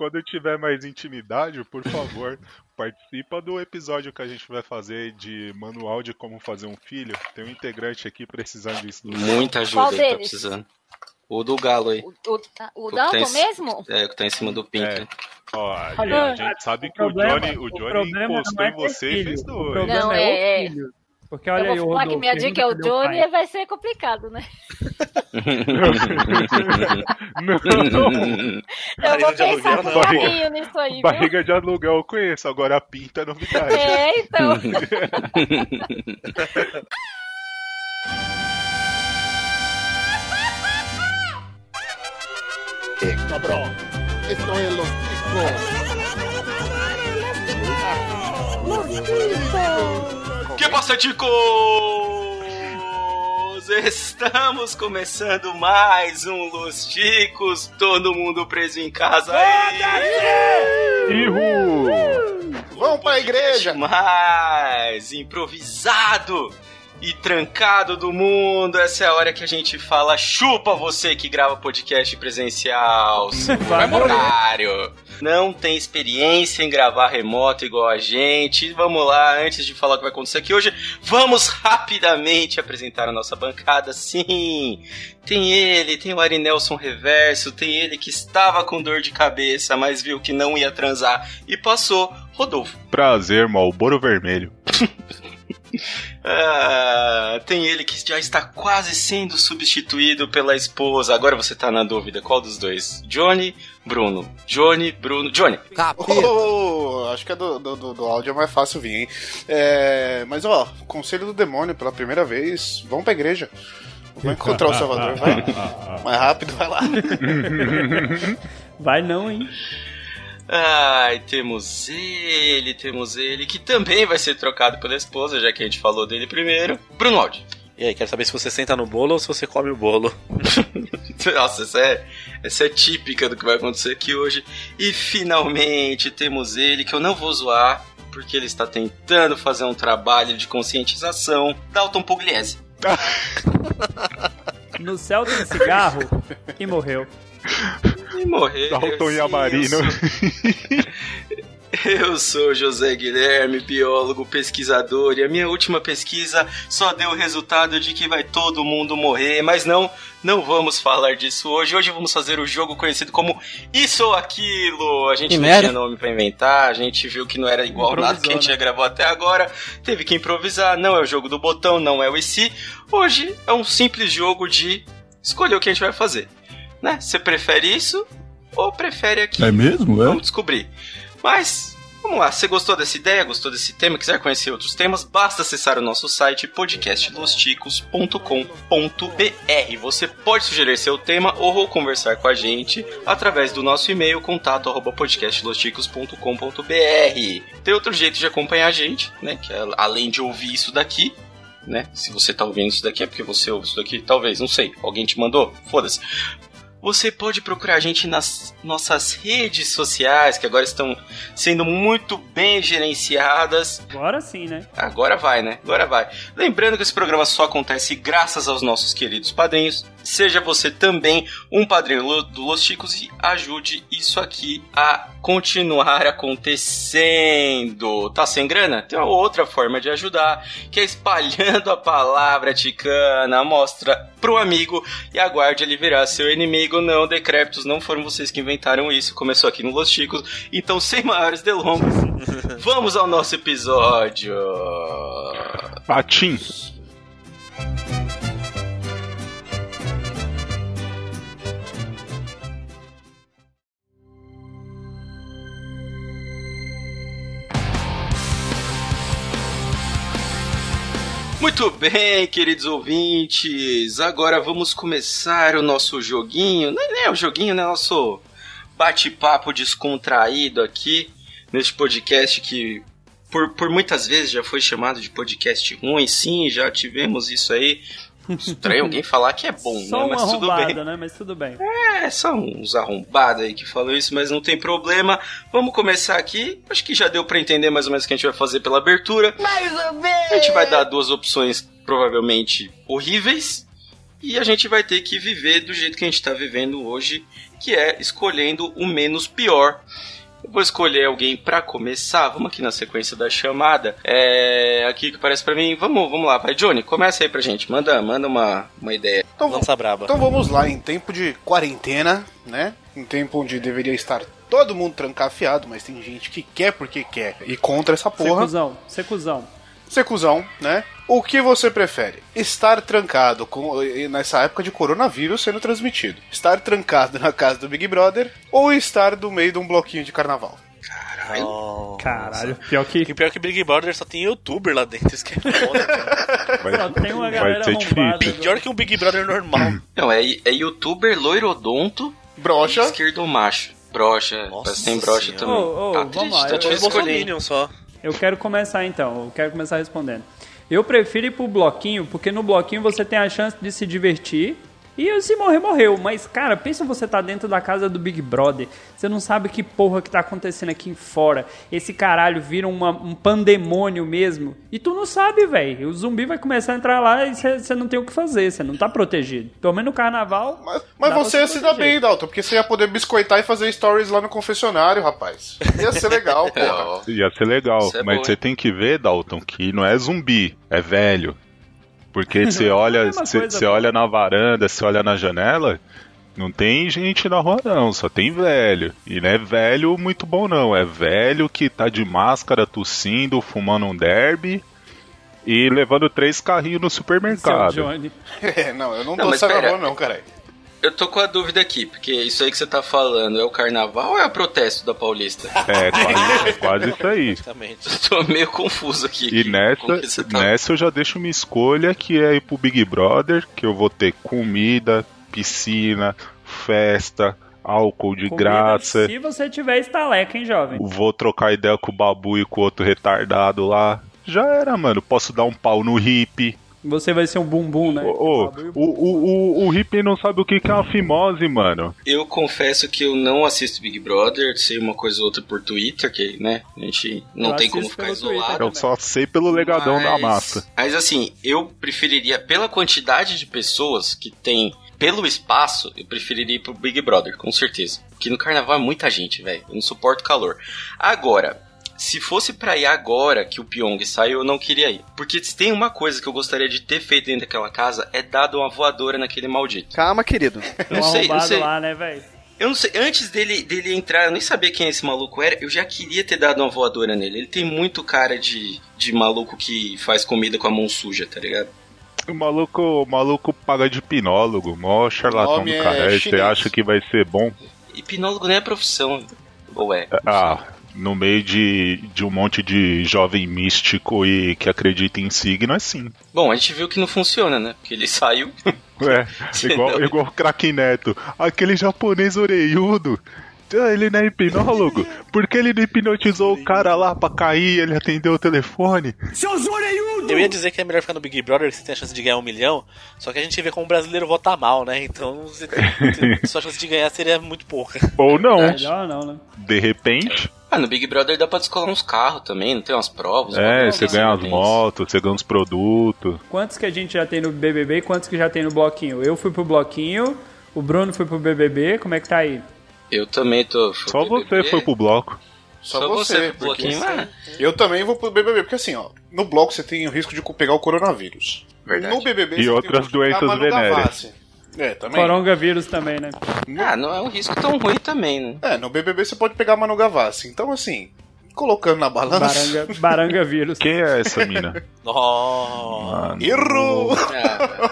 quando tiver mais intimidade, por favor, participa do episódio que a gente vai fazer de manual de como fazer um filho. Tem um integrante aqui precisando disso. Muita ajuda, Qual ele tá precisando. O do galo aí. O, o, o O Dalton que tem- mesmo? É, o que tá em cima do Pink. É. Ó, a, Olha, a gente sabe o que problema- o Johnny, o o Johnny problema encostou é em você e fez O dois. problema Não, é, é- o filho. Porque olha eu aí, o falar que minha dica é o Johnny pai. vai ser complicado, né? Não, Eu vou pensar com não. carinho nisso aí, viu? barriga de aluguel eu conheço, agora a pinta é novidade. É, então. Cabrón, esto es los Que passa, ticos? Estamos começando mais um Los Ticos, todo mundo preso em casa. Ihu! Vamos pra igreja! mais improvisado e trancado do mundo. Essa é a hora que a gente fala chupa você que grava podcast presencial, seu Vai morrer. otário. Não tem experiência em gravar remoto igual a gente. Vamos lá, antes de falar o que vai acontecer aqui hoje, vamos rapidamente apresentar a nossa bancada. Sim, tem ele, tem o Ari Nelson Reverso, tem ele que estava com dor de cabeça, mas viu que não ia transar e passou. Rodolfo. Prazer, Malboro Vermelho. Ah, tem ele que já está quase sendo substituído pela esposa. Agora você tá na dúvida, qual dos dois? Johnny, Bruno. Johnny, Bruno. Johnny. Oh, acho que a do, do, do- do áudio é mais fácil vir, hein? É, mas ó, conselho do demônio pela primeira vez, vamos pra igreja. Vai encontrar o Salvador, vai. Mais rápido, vai lá. Vai não, hein? Ai, temos ele, temos ele, que também vai ser trocado pela esposa, já que a gente falou dele primeiro. Bruno Aldi. E aí, quero saber se você senta no bolo ou se você come o bolo. Nossa, essa é, essa é típica do que vai acontecer aqui hoje. E finalmente temos ele, que eu não vou zoar, porque ele está tentando fazer um trabalho de conscientização. Dalton Pugliese. No céu tem cigarro e morreu. E morreu. Dalton e sim, Amarino. Eu sou, José Guilherme, biólogo, pesquisador, e a minha última pesquisa só deu o resultado de que vai todo mundo morrer, mas não, não vamos falar disso hoje. Hoje vamos fazer o jogo conhecido como Isso ou Aquilo. A gente Que não merda. tinha nome pra inventar, a gente viu que não era igual nada que a gente Improvisou, já gravou até agora, teve que improvisar. Não é o jogo do botão, não é o e se. Hoje é um simples jogo de escolher o que a gente vai fazer. Né? Você prefere isso ou prefere aquilo? É mesmo? Vamos descobrir. Mas, vamos lá. Você gostou dessa ideia? Gostou desse tema? Quiser conhecer outros temas? Basta acessar o nosso site podcastlosticos.com.br. Você pode sugerir seu tema ou conversar com a gente através do nosso e-mail contato podcastlosticos.com.br. Tem outro jeito de acompanhar a gente, né? Que é além de ouvir isso daqui. Né? Se você tá ouvindo isso daqui é porque você ouve isso daqui, talvez, não sei. Alguém te mandou? Foda-se. Você pode procurar a gente nas nossas redes sociais, que agora estão sendo muito bem gerenciadas. Agora sim, né? Agora vai, né? Agora vai. Lembrando que esse programa só acontece graças aos nossos queridos padrinhos. Seja você também um padrinho do Los Chicos e ajude isso aqui a continuar acontecendo. Tá sem grana? Tem uma outra forma de ajudar, que é espalhando a palavra ticana. Mostra pro amigo e aguarde ele virar seu inimigo. Não, decrépitos, não foram vocês que inventaram isso. Começou aqui no Los Chicos. Então, sem maiores delongas, vamos ao nosso episódio. Patim. Muito bem, queridos ouvintes. Agora vamos começar o nosso joguinho. Não é o joguinho, né? Nosso bate-papo descontraído aqui neste podcast que por, por muitas vezes já foi chamado de podcast ruim. Sim, já tivemos isso aí. Estranho alguém falar que é bom, Só né? Mas tudo bem. né? Mas tudo bem. É, são uns arrombados aí que falam isso, mas não tem problema. Vamos começar aqui. Acho que já deu pra entender mais ou menos o que a gente vai fazer pela abertura. Mais ou menos. A gente vai dar duas opções provavelmente horríveis e a gente vai ter que viver do jeito que a gente tá vivendo hoje, que é escolhendo o menos pior. Eu vou escolher alguém pra começar. Vamos aqui na sequência da chamada. É. Aqui que parece pra mim. Vamos, vamos lá, vai. Johnny, começa aí pra gente. Manda, manda uma, uma ideia. Então, vamos- Lança braba. então vamos lá, em tempo de quarentena, né? Em tempo onde deveria estar todo mundo trancafiado, mas tem gente que quer porque quer e contra essa porra. Secuzão, secuzão. Ser cuzão, né? O que você prefere? Estar trancado com, e nessa época de coronavírus sendo transmitido? Estar trancado na casa do Big Brother ou estar no meio de um bloquinho de carnaval? Nossa. Caralho, pior que. Que pior que Big Brother só tem youtuber lá dentro, isso que é foda, cara. Vai, Só tem uma vai galera ser arrombada. Pior que um Big Brother normal. Não, é, é youtuber loirodonto Brocha. esquerdo macho. Brocha, Nossa tem brocha senhora. também. Ô, ô, tá vamos triste, lá, tá eu- escolher. Bolsominion só. Eu quero começar então, eu quero começar respondendo. Eu prefiro ir pro bloquinho, porque no bloquinho você tem a chance de se divertir. E se morrer, morreu. Mas, cara, pensa você tá dentro da casa do Big Brother. Você não sabe que porra que tá acontecendo aqui fora. Esse caralho vira uma- um pandemônio mesmo. E tu não sabe, velho. O zumbi vai começar a entrar lá e você não tem o que fazer. Você não tá protegido. Pelo menos no carnaval. Mas, mas você ia se dar bem, Dalton, porque você ia poder biscoitar e fazer stories lá no confessionário, rapaz. Ia ser legal, É, porra. Ia ser legal, é mas bom, você tem que ver, Dalton, que não é zumbi, é velho. Porque você É a olha, mesma você você olha na varanda, você olha na janela, não tem gente na rua não, só tem velho. E não é velho muito bom não, é velho que tá de máscara, tossindo, fumando um derby e levando três carrinhos no Seu supermercado. Johnny. É, não, eu não, Não, tô saindo na rua, não, caralho. Eu tô com a dúvida aqui, porque isso aí que você tá falando é o carnaval ou é o protesto da Paulista? É, quase, quase isso aí. Exatamente. Eu tô meio confuso aqui. E nessa, tá- nessa eu já deixo uma escolha que é ir pro Big Brother, que eu vou ter comida, piscina, festa, álcool de Comida, graça. Se você tiver estaleca, hein, jovem? Vou trocar ideia com o Babu e com o outro retardado lá. Já era, mano. Posso dar um pau no hippie. Você vai ser um bumbum, né? Ô, ô, o, o, o, o hippie não sabe o que que é uma fimose, mano. Eu confesso que eu não assisto Big Brother, sei uma coisa ou outra por Twitter, que, né, a gente não Eu tem como ficar pelo Twitter isolado. Eu só sei pelo legadão da Mas- massa. Mas assim, eu preferiria, pela quantidade de pessoas que tem, pelo espaço, eu preferiria ir pro Big Brother, com certeza. Porque no carnaval é muita gente, velho. Eu não suporto calor. Agora, se fosse pra ir agora que o Pyong saiu, eu não queria ir. Porque se tem uma coisa que eu gostaria de ter feito dentro daquela casa, é dado uma voadora naquele maldito. Calma, querido. Não sei, não sei. lá, né, velho? Eu não sei, antes dele, dele entrar, eu nem sabia quem esse maluco era, eu já queria ter dado uma voadora nele. Ele tem muito cara de, de maluco que faz comida com a mão suja, tá ligado? O maluco, o maluco paga de hipnólogo, mó charlatão do é cara. Aí Você acha que vai ser bom? Hipnólogo não é profissão. Ou é? Ah, no meio de, de um monte de jovem místico e que acredita em signo, é sim. Bom, a gente viu que não funciona, né? Porque ele saiu. É, igual, igual o craque Neto. Aquele japonês oreiudo. Ah, Ele não é hipnólogo? Por que ele não hipnotizou o cara lá pra cair e ele atendeu o telefone? Eu ia dizer que é melhor ficar no Big Brother, que você tem a chance de ganhar um milhão, só que a gente vê como o brasileiro vota mal, né? Então você tem- sua chance de ganhar seria muito pouca. Ou não, Melhor não, né? de repente. Ah, no Big Brother dá pra descolar uns carros também, não tem umas provas? É, você ganha assim, as tem isso. motos, você ganha os produtos. Quantos que a gente já tem no BBB e quantos que já tem no bloquinho? Eu fui pro bloquinho, o Bruno foi pro BBB, como é que tá aí? Eu também tô. Só pro você BBB. foi pro bloco. Só, Só você, você pro porque bloquinho, ah, eu também vou pro BBB, porque assim, ó, no bloco você tem o risco de pegar o coronavírus. Verdade. No BBB E você tem outras doenças venéreas. É, também. Coronavírus também, né? Ah, não é um risco tão ruim também, né? É, no BBB você pode pegar a Manu Gavassi. Então, assim, colocando na balança... Baranga, baranga vírus. Quem é essa mina? Oh! Ah,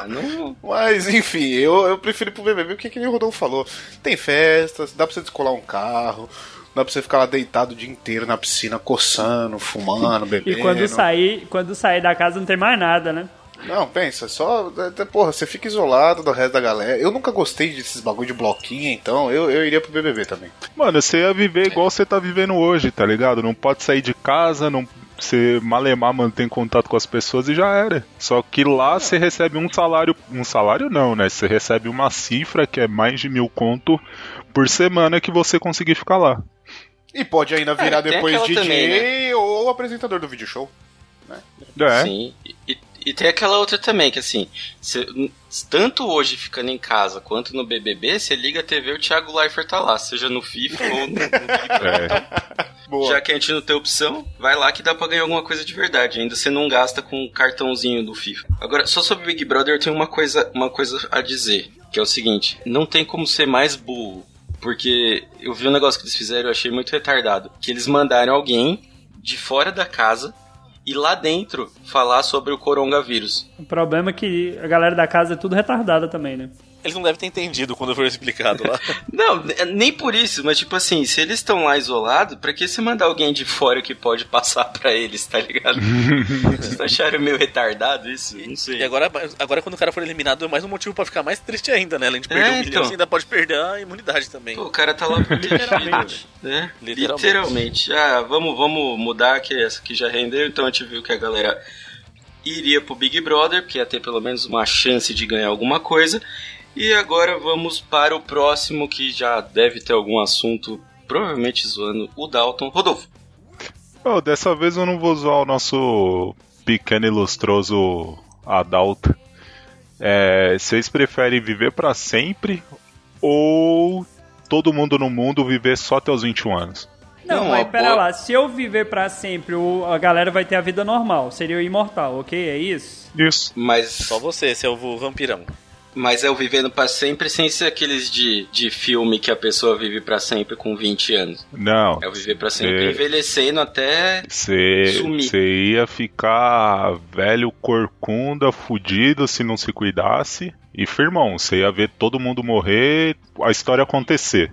não. Mas, enfim, eu, eu prefiro ir pro BBB porque que nem o Rodolfo falou. Tem festas, dá pra você descolar um carro, dá pra você ficar lá deitado o dia inteiro na piscina, coçando, fumando, E bebendo. quando sair, quando sair da casa não tem mais nada, né? Não, pensa, só. até, Porra, você fica isolado do resto da galera. Eu nunca gostei desses bagulho de bloquinho, então eu, eu iria pro BBB também. Mano, você ia viver igual você tá vivendo hoje, tá ligado? Não pode sair de casa, não. Você malemar mantém contato com as pessoas e já era. Só que lá você recebe um salário. Um salário não, né? Você recebe uma cifra que é mais de mil conto por semana que você conseguir ficar lá. E pode ainda virar tem depois DJ também, né? ou apresentador do vídeo show. É. Sim. E, e tem aquela outra também, que assim, tanto hoje ficando em casa quanto no BBB, você liga a TV o Thiago Leifert tá lá, seja no FIFA ou no, no Big Brother. É. Já que a gente não tem opção, vai lá que dá pra ganhar alguma coisa de verdade. Ainda você não gasta com o cartãozinho do FIFA. Agora, só sobre Big Brother, eu tenho uma coisa, uma coisa a dizer. Que é o seguinte: não tem como ser mais burro. Porque eu vi um negócio que eles fizeram e eu achei muito retardado. Que eles mandaram alguém de fora da casa e lá dentro falar sobre o coronavírus. O problema é que a galera da casa é tudo retardada também, né? Eles não devem ter entendido quando foi explicado lá. Não, ne- nem por isso, mas tipo assim, se eles estão lá isolados, pra que você mandar alguém de fora que pode passar pra eles, tá ligado? Vocês acharam meio retardado isso? Não sei. E agora, agora quando o cara for eliminado, é mais um motivo pra ficar mais triste ainda, né? Além de perder É, um milhão, então. você ainda pode perder a imunidade também. Pô, o cara tá lá Literalmente. né? Literalmente. Literalmente. Ah, vamos, vamos mudar, que essa aqui já rendeu, então a gente viu que a galera iria pro Big Brother, porque ia ter pelo menos uma chance de ganhar alguma coisa. E agora vamos para o próximo, que já deve ter algum assunto, provavelmente zoando o Dalton. Rodolfo. Oh, dessa vez eu não vou zoar o nosso pequeno ilustroso Adalto. É, vocês preferem viver pra sempre ou todo mundo no mundo viver só até os 21 anos? Não, Não, mas a pera boa- lá, se eu viver pra sempre, o- a galera vai ter a vida normal, seria o imortal, ok? É isso? Isso. Mas, Só você, seu vampirão. Mas é o vivendo pra sempre sem ser aqueles de, de filme que a pessoa vive pra sempre com 20 anos. Não. É o viver pra sempre É. envelhecendo até Você Sumir. ia ficar velho, corcunda, fudido se não se cuidasse. E firmão, você ia ver todo mundo morrer, a história acontecer.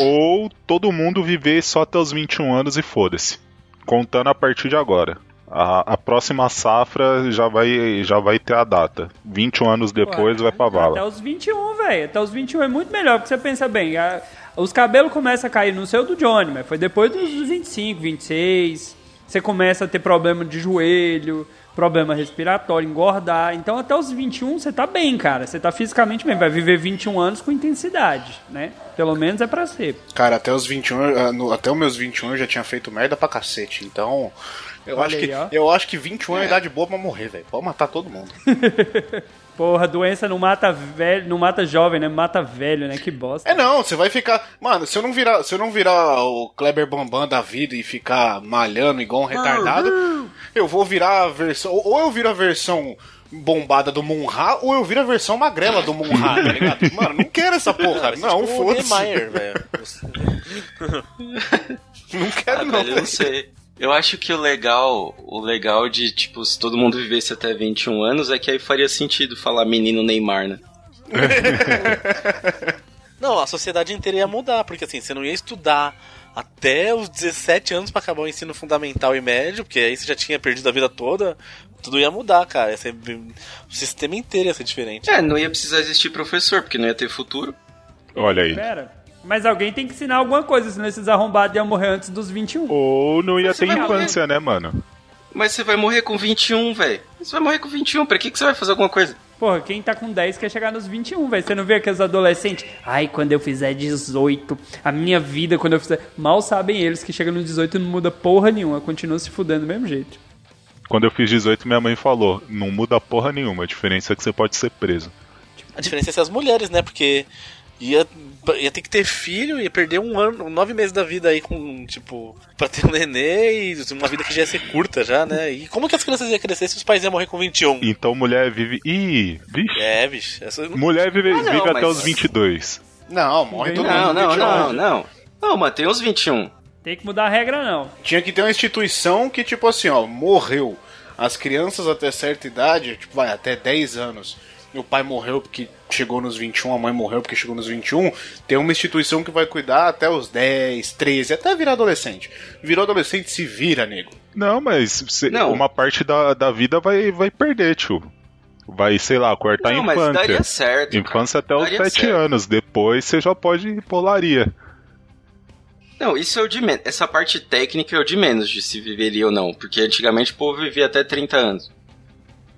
Ou todo mundo viver só até os 21 anos e foda-se. Contando a partir de agora. A, a próxima safra já vai, já vai ter a data. 21 anos depois Ué, vai pra vala. Até os 21, velho. Até os 21 é muito melhor, porque você pensa bem. a- os cabelos começam a cair no seu do Johnny, mas foi depois dos 25, 26. Você começa a ter problema de joelho, problema respiratório, engordar. Então até os 21 você tá bem, cara. Você tá fisicamente bem. Vai viver 21 anos com intensidade, né? Pelo menos é pra ser. Cara, até os 21, ah, até os meus 21 eu já tinha feito merda pra cacete. Então, eu Olha acho aí, que ó. eu acho que 21 é, a idade boa pra morrer, velho. Pode matar todo mundo. Porra, doença não mata velho, não mata jovem, né? Mata velho, né? Que bosta. É não, você vai ficar, mano, se eu não virar, se eu não virar o Kleber Bambam da vida e ficar malhando igual um retardado, eu vou virar a versão, ou eu viro a versão bombada do Munha, ou eu viro a versão magrela do Munha, tá ligado? Mano, não quero essa porra. Cara, não, tipo o foda-se. Velho. Não quero Ah, não, velho, eu não sei. Eu acho que o legal, o legal de, tipo, se todo mundo vivesse até 21 anos é que aí faria sentido falar menino Neymar, né? Não, a sociedade inteira ia mudar, porque assim, você não ia estudar até os 17 anos pra acabar o ensino fundamental e médio, porque aí você já tinha perdido a vida toda, tudo ia mudar, cara. Ia ser, o sistema inteiro ia ser diferente. É, não ia precisar existir professor, porque não ia ter futuro. Olha aí. Pera. Mas alguém tem que ensinar alguma coisa, senão esses arrombados iam morrer antes dos 21. Ou não ia ter infância, né, mano? Mas você vai morrer com 21, velho. Você vai morrer com 21, pra que, que você vai fazer alguma coisa? Porra, quem tá com 10 quer chegar nos 21, velho. Você não vê aqueles adolescentes? Ai, quando eu fizer 18, a minha vida, quando eu fizer. Mal sabem eles que chega nos 18 não muda porra nenhuma, continua se fudendo do mesmo jeito. Quando eu fiz 18, minha mãe falou: não muda porra nenhuma, a diferença é que você pode ser preso. A diferença é ser as mulheres, né? Porque ia, ia ter que ter filho, ia perder um ano, nove meses da vida aí com, tipo, pra ter um nenê e uma vida que já ia ser curta já, né? E como que as crianças iam crescer se os pais iam morrer com 21? Então mulher vive. Ih, vixe. É, bicho. Essa... Mulher vive, Ah, não, vive até mas- os 22. Não, morre todo Não, mundo. não, 21. não, não. Não, mas tem uns 21. Tem que mudar a regra, não. Tinha que ter uma instituição que, tipo assim, ó, morreu. As crianças até certa idade, tipo, vai, até 10 anos. O pai morreu porque chegou nos 21, a mãe morreu porque chegou nos 21. Tem uma instituição que vai cuidar até os 10, 13, até virar adolescente. Virou adolescente, se vira, nego. Não, mas cê- Não. uma parte da, da vida vai, vai perder, tio. Vai, sei lá, cortar não, a mas infância. daria certo. cara. Infância até os Daria 7 certo. anos. Depois você já pode ir polaria. Não, isso é o de menos. Essa parte técnica é o de menos de se viveria ou não. Porque antigamente o povo vivia até 30 anos.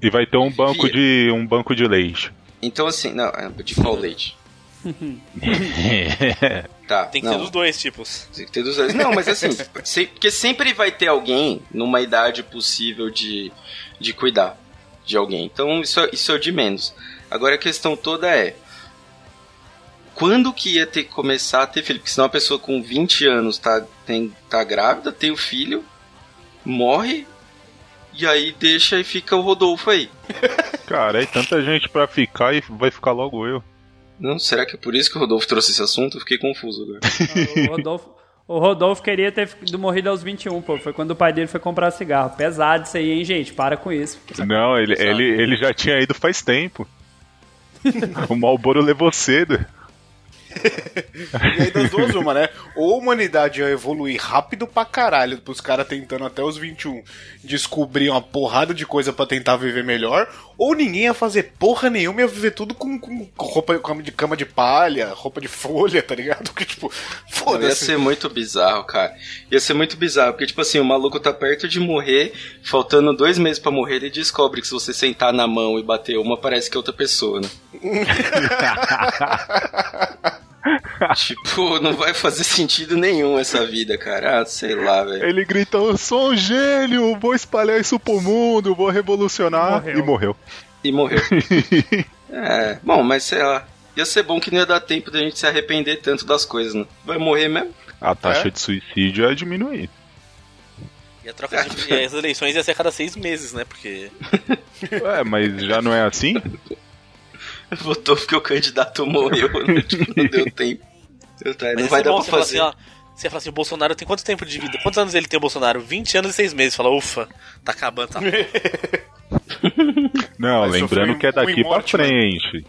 E vai ter um banco de um banco de leite. Então assim, não, é de qual leite? Tá, Tem que não. ter dos dois tipos. Tem que ter dos dois. Não, mas assim, se- porque sempre vai ter alguém numa idade possível de, de cuidar. de alguém. Então isso, é- isso é de menos. Agora a questão toda é. Quando que ia ter que começar a ter filho? Porque senão a pessoa com 20 anos tá, tem, tá grávida, tem o filho, morre, e aí deixa e fica o Rodolfo aí. Cara, é tanta gente pra ficar e vai ficar logo eu. Não, será que é por isso que o Rodolfo trouxe esse assunto? Eu fiquei confuso agora. O Rodolfo, o Rodolfo queria ter ido morrido aos 21, pô. Foi quando o pai dele foi comprar cigarro. Pesado isso aí, hein, gente? Para com isso. Não, ele, ele, ele já tinha ido faz tempo. o Malboro levou cedo. E aí das duas, uma, né? Ou a humanidade ia evoluir rápido pra caralho, pros caras tentando até os 21 descobrir uma porrada de coisa pra tentar viver melhor, ou ninguém ia fazer porra nenhuma, ia viver tudo com, com roupa cama de cama de palha, roupa de folha, tá ligado? Porque, tipo, Ia foda-se. ser muito bizarro, cara. Ia ser muito bizarro, porque, tipo assim, o maluco tá perto de morrer, faltando dois meses pra morrer, ele descobre que se você sentar na mão e bater uma, parece que é outra pessoa, né? tipo, não vai fazer sentido nenhum essa vida, cara. Ah, sei lá, velho. Ele grita: Eu sou um gênio, vou espalhar isso pro mundo, vou revolucionar. Morreu. E morreu. E morreu. é, bom, mas sei lá. Ia ser bom que não ia dar tempo da gente se arrepender tanto das coisas, né? Vai morrer mesmo? A taxa É? de suicídio ia diminuir. E a troca de, e as eleições ia ser a cada seis meses, né? Porque. Ué, mas já não é assim? Votou porque o candidato morreu, né? Tipo, não deu tempo. Eu, tá, Mas não vai dar bom, pra você fala fazer. assim, ó. Você ia falar assim, o Bolsonaro tem quanto tempo de vida? Quantos anos ele tem, o Bolsonaro? 20 anos e 6 meses. Fala, ufa, tá acabando, tá. Não, Vai lembrando que é daqui pra imorte, mano. frente.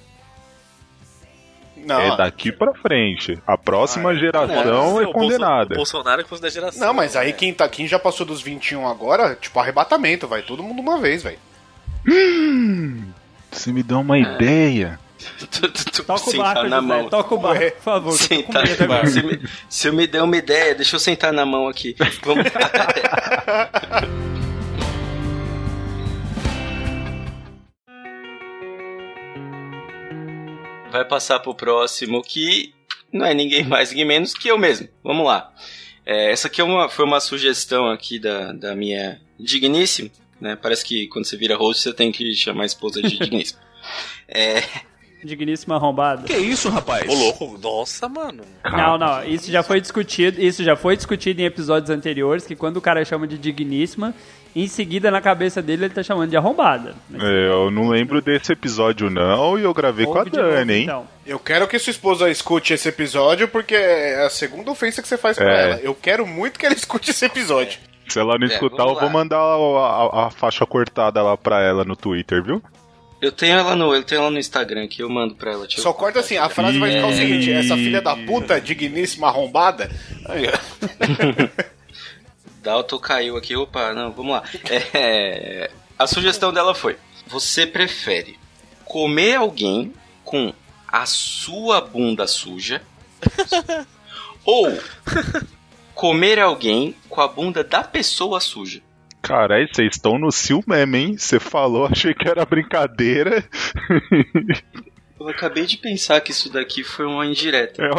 Não, É daqui pra frente. A próxima geração Não, é o Bolso- condenada. O Bolsonaro é coisa da geração. não, mas aí né? quem, tá, quem já passou dos 21 agora, tipo, arrebatamento, vai todo mundo uma vez, velho. Você me dá uma ideia. Tu- tu- tu- Toca o sentar barco, na José. mão. Toca o barco, por favor. eu Sentar medo agora. se, me, se eu me der uma ideia, deixa eu sentar na mão aqui. Vamos Vai passar pro próximo que não é ninguém mais, ninguém menos que eu mesmo. Vamos lá. É, essa aqui é uma, foi uma sugestão aqui da, da minha digníssima. Né? Parece que quando você vira host você tem que chamar a esposa de digníssima. É, Digníssima arrombada. Ô, louco, nossa, mano. Não, não, isso já foi discutido, isso já foi discutido em episódios anteriores, que quando o cara chama de digníssima, em seguida na cabeça dele ele tá chamando de arrombada. É, eu não lembro desse episódio não e eu gravei com a Ouve de novo, Dani, hein? então. Eu quero que sua esposa escute esse episódio, porque é a segunda ofensa que você faz pra É. ela. Eu quero muito que ela escute esse episódio. Se ela não É, escutar, eu vou mandar a, a- a faixa cortada lá pra ela no Twitter, viu? eu tenho ela no, eu tenho ela no Instagram que eu mando pra ela. Só corta assim, a frase vai ficar o seguinte: essa filha da puta, digníssima arrombada. Aí. Dalton caiu aqui, opa, não, vamos lá. É, a sugestão dela foi: você prefere comer alguém com a sua bunda suja ou comer alguém com a bunda da pessoa suja? Caralho, vocês estão no cio mesmo, hein? Você falou, achei que era brincadeira. Eu acabei de pensar que isso daqui foi uma indireta. Eu,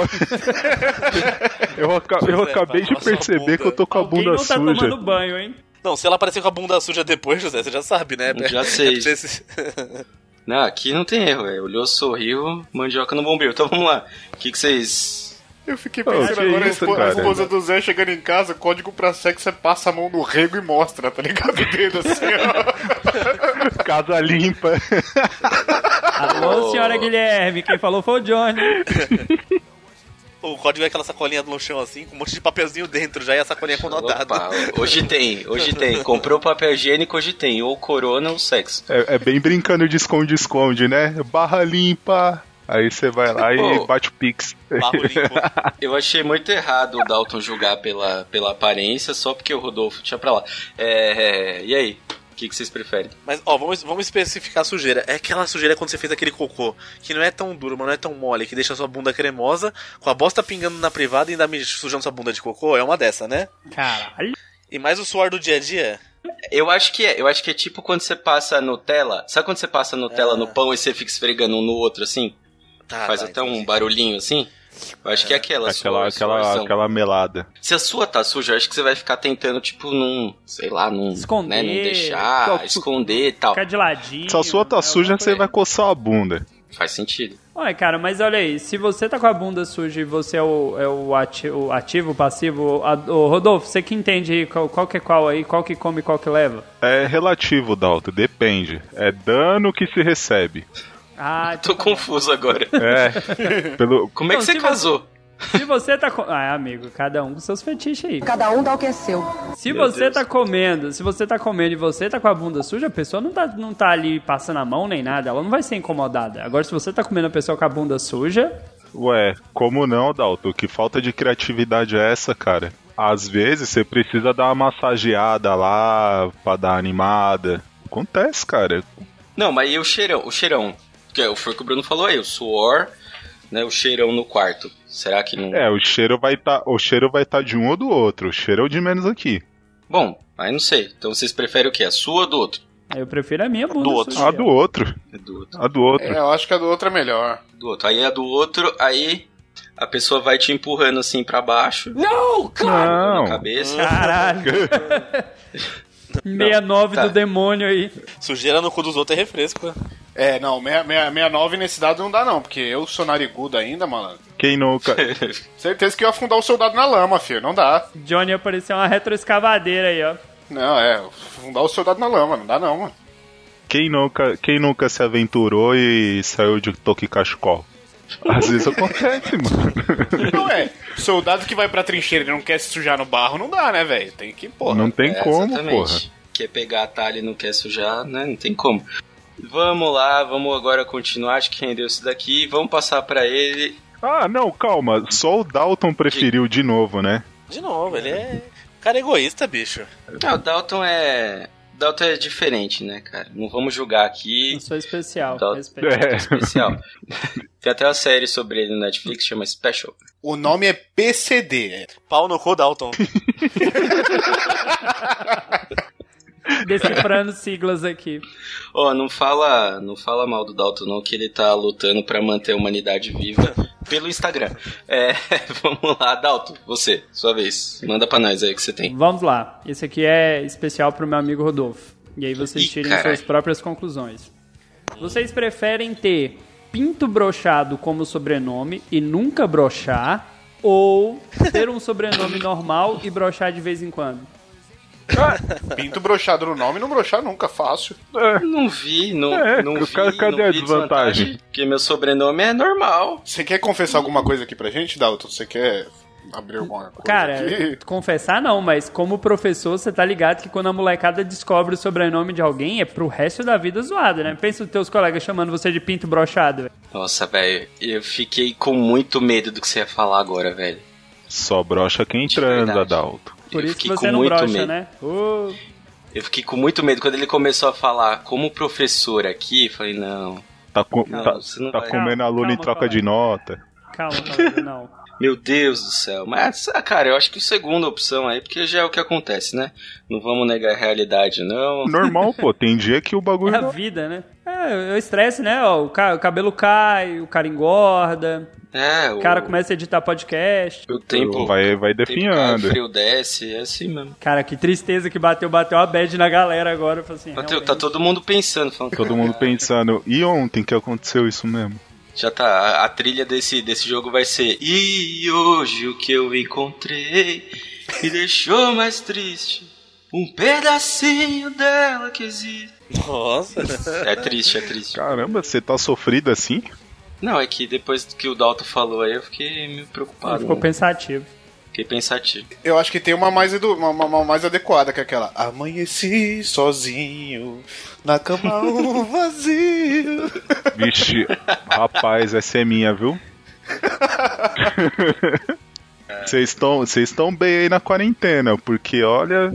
eu, aca- eu José, acabei de perceber que eu tô com a Alguém bunda não tá suja. tomando banho, hein? Não, se ela aparecer com a bunda suja depois, José, você já sabe, né? Já sei. É você- Não, aqui não tem erro, é. Olhou, sorriu, mandioca no bombeiro. Então vamos lá. O que, que vocês. Eu fiquei pensando agora, a, isso, a cara? esposa do Zé chegando em casa, código pra sexo é passa a mão no rego e mostra, tá ligado? O dedo assim, ó. Casa limpa. Alô, Oh. senhora Guilherme, quem falou foi o Johnny. O código é aquela sacolinha no chão assim, com um monte de papelzinho dentro, já e a sacolinha conotado. Opa, hoje tem, hoje tem. Comprou papel higiênico, hoje tem. Ou corona ou sexo. É, é bem brincando de esconde-esconde, né? Barra limpa. Aí você vai lá Pô. e bate o pix. Eu achei muito errado o Dalton julgar pela, pela aparência só porque o Rodolfo tinha pra lá. É, é, e aí? O que, que vocês preferem? Mas, ó, vamos, vamos especificar a sujeira. É aquela sujeira quando você fez aquele cocô, que não é tão duro, mas não é tão mole, que deixa a sua bunda cremosa, com a bosta pingando na privada e ainda me sujando sua bunda de cocô. É uma dessa, né? Caralho. E mais o suor do dia a dia. Eu acho que é. Eu acho que é tipo quando você passa Nutella. Sabe quando você passa Nutella Ah. no pão e você fica esfregando um no outro assim? Tá, Faz tá, até um entendi. barulhinho assim? Eu acho que é aquela, Aquela, sua, aquela, aquela melada. Se a sua tá suja, eu acho que você vai ficar tentando, tipo, num, sei lá, num, Esconder. né, não deixar, esconder e tal. Ficar de ladinho. Se a sua tá né, suja, você vai coçar a bunda. Faz sentido. Olha, cara, mas olha aí, se você tá com a bunda suja e você é o, é o, ati- o ativo, o passivo, a- o Rodolfo, você que entende aí qual, qual que é qual aí, qual que come e qual que leva? É relativo, Dalton, depende. É dano que se recebe. Ah, Tô então tá bom. confuso agora. É. pelo, Como é que você casou? Se você tá com... Ah, amigo, cada um com seus fetiches aí. Cada um dá o que é seu. Se Meu você Deus. tá comendo, se você tá comendo e você tá com a bunda suja, a pessoa não tá, não tá ali passando a mão nem nada, ela não vai ser incomodada. Agora, se você tá comendo a pessoa com a bunda suja, Ué, como não, Dalton? Que falta de criatividade é essa, cara? Às vezes você precisa dar uma massageada lá pra dar animada. Acontece, cara. Não, mas e o cheirão? O cheirão. Que foi o que o Bruno falou aí, o suor, né? O cheirão no quarto. Será que não. É, o cheiro vai tá, o cheiro vai estar de um ou do outro. O cheiro é o de menos aqui. Bom, aí não sei. Então vocês preferem o quê? A sua ou do outro? eu prefiro a minha bunda Do outro. A do outro. É do outro. A do outro. É, eu acho que a do outro é melhor. Do outro. Aí a do outro, aí a pessoa vai te empurrando assim pra baixo. Não! Na cabeça. Caralho. 69 tá. do demônio aí. Sujeira no cu dos outros é refresco. É, não, 69 nesse dado não dá não, porque eu sou narigudo ainda, malandro. Quem nunca. Certeza que eu ia afundar o soldado na lama, filho. Não dá. Johnny apareceu uma retroescavadeira aí, ó. Não, é, afundar o soldado na lama, não dá não, mano. Quem nunca, quem nunca se aventurou e saiu de toque cachecol? Às vezes acontece, mano. Não é. Soldado que vai pra trincheira e não quer se sujar no barro, não dá, né, velho? Tem que, porra. Não tem É, como, exatamente. porra. Quer pegar a talha e não quer sujar, né? Não tem como. Vamos lá, vamos agora continuar. Acho que rendeu isso daqui. Vamos passar pra ele. Ah, não, calma. Só o Dalton preferiu de novo, né? De novo, ele é. Cara egoísta, bicho. Ah, o Dalton é. Dalton é diferente, né, cara? Não vamos julgar aqui. Eu sou especial. Tá. respeito. É. Especial. Tem até uma série sobre ele no Netflix, chama Special. O nome é PCD. Pau no cu Dalton. Decifrando siglas aqui. Ó, não fala, não fala mal do Dalton não, que ele tá lutando pra manter a humanidade viva pelo Instagram. É, vamos lá, Dalton, você, sua vez. Manda pra nós aí o que você tem. Vamos lá. Esse aqui é especial pro meu amigo Rodolfo. E aí vocês Ih, tirem suas próprias conclusões. Vocês preferem ter Pinto Brochado como sobrenome e nunca brochar? Ou ter um sobrenome normal e brochar de vez em quando? Pinto brochado no nome, não brochar nunca, fácil. Não vi, não, É, não vi, ca- cadê não a vi desvantagem? Porque meu sobrenome é normal. Você quer confessar alguma coisa aqui pra gente, Dalton? Você quer abrir alguma coisa Cara, aqui? confessar não, mas como professor, você tá ligado que quando a molecada descobre o sobrenome de alguém, é pro resto da vida zoado, né? Pensa os teus colegas chamando você de pinto brochado. velho. Nossa, velho, eu fiquei com muito medo do que você ia falar agora, velho. Só brocha quem transa. Dalton. Por eu isso que fiquei você com não muito brocha, medo. né? Ô, Eu fiquei com muito medo quando ele começou a falar como professor aqui. Falei, não. Tá, com- Não, tá- você não tá vai. comendo aluno Calma, em troca calma. de nota. calma, colega, não. Meu Deus do céu. Mas, ah, cara, eu acho que a segunda opção aí, porque já é o que acontece, né? Não vamos negar a realidade, não. Normal, pô. Tem dia que o bagulho. É a vida, né? É, o estresse, né? Ó, o, ca- o cabelo cai, o cara engorda, É, o cara começa a editar podcast. O tempo. vai, vai o tempo cai, o definhando. frio desce, é assim mesmo. Cara, que tristeza que bateu, bateu a bad na galera agora. Assim, Bateu- realmente. tá todo mundo pensando, falando, Todo mundo pensando, e ontem que aconteceu isso mesmo? Já tá, a, a trilha desse, desse jogo vai ser E hoje o que eu encontrei me deixou mais triste. Um pedacinho dela que existe. Nossa. É triste, é triste. Caramba, você tá sofrido assim? Não, é que depois que o Dalton falou aí, eu fiquei meio Ele preocupado. ficou pensativo. Fiquei pensativo. Eu acho que tem uma mais, edu- uma, uma- uma mais adequada que é aquela. Amanheci sozinho, na cama um vazio. Vixe, rapaz, essa é minha, viu? Estão vocês estão bem aí na quarentena, porque olha,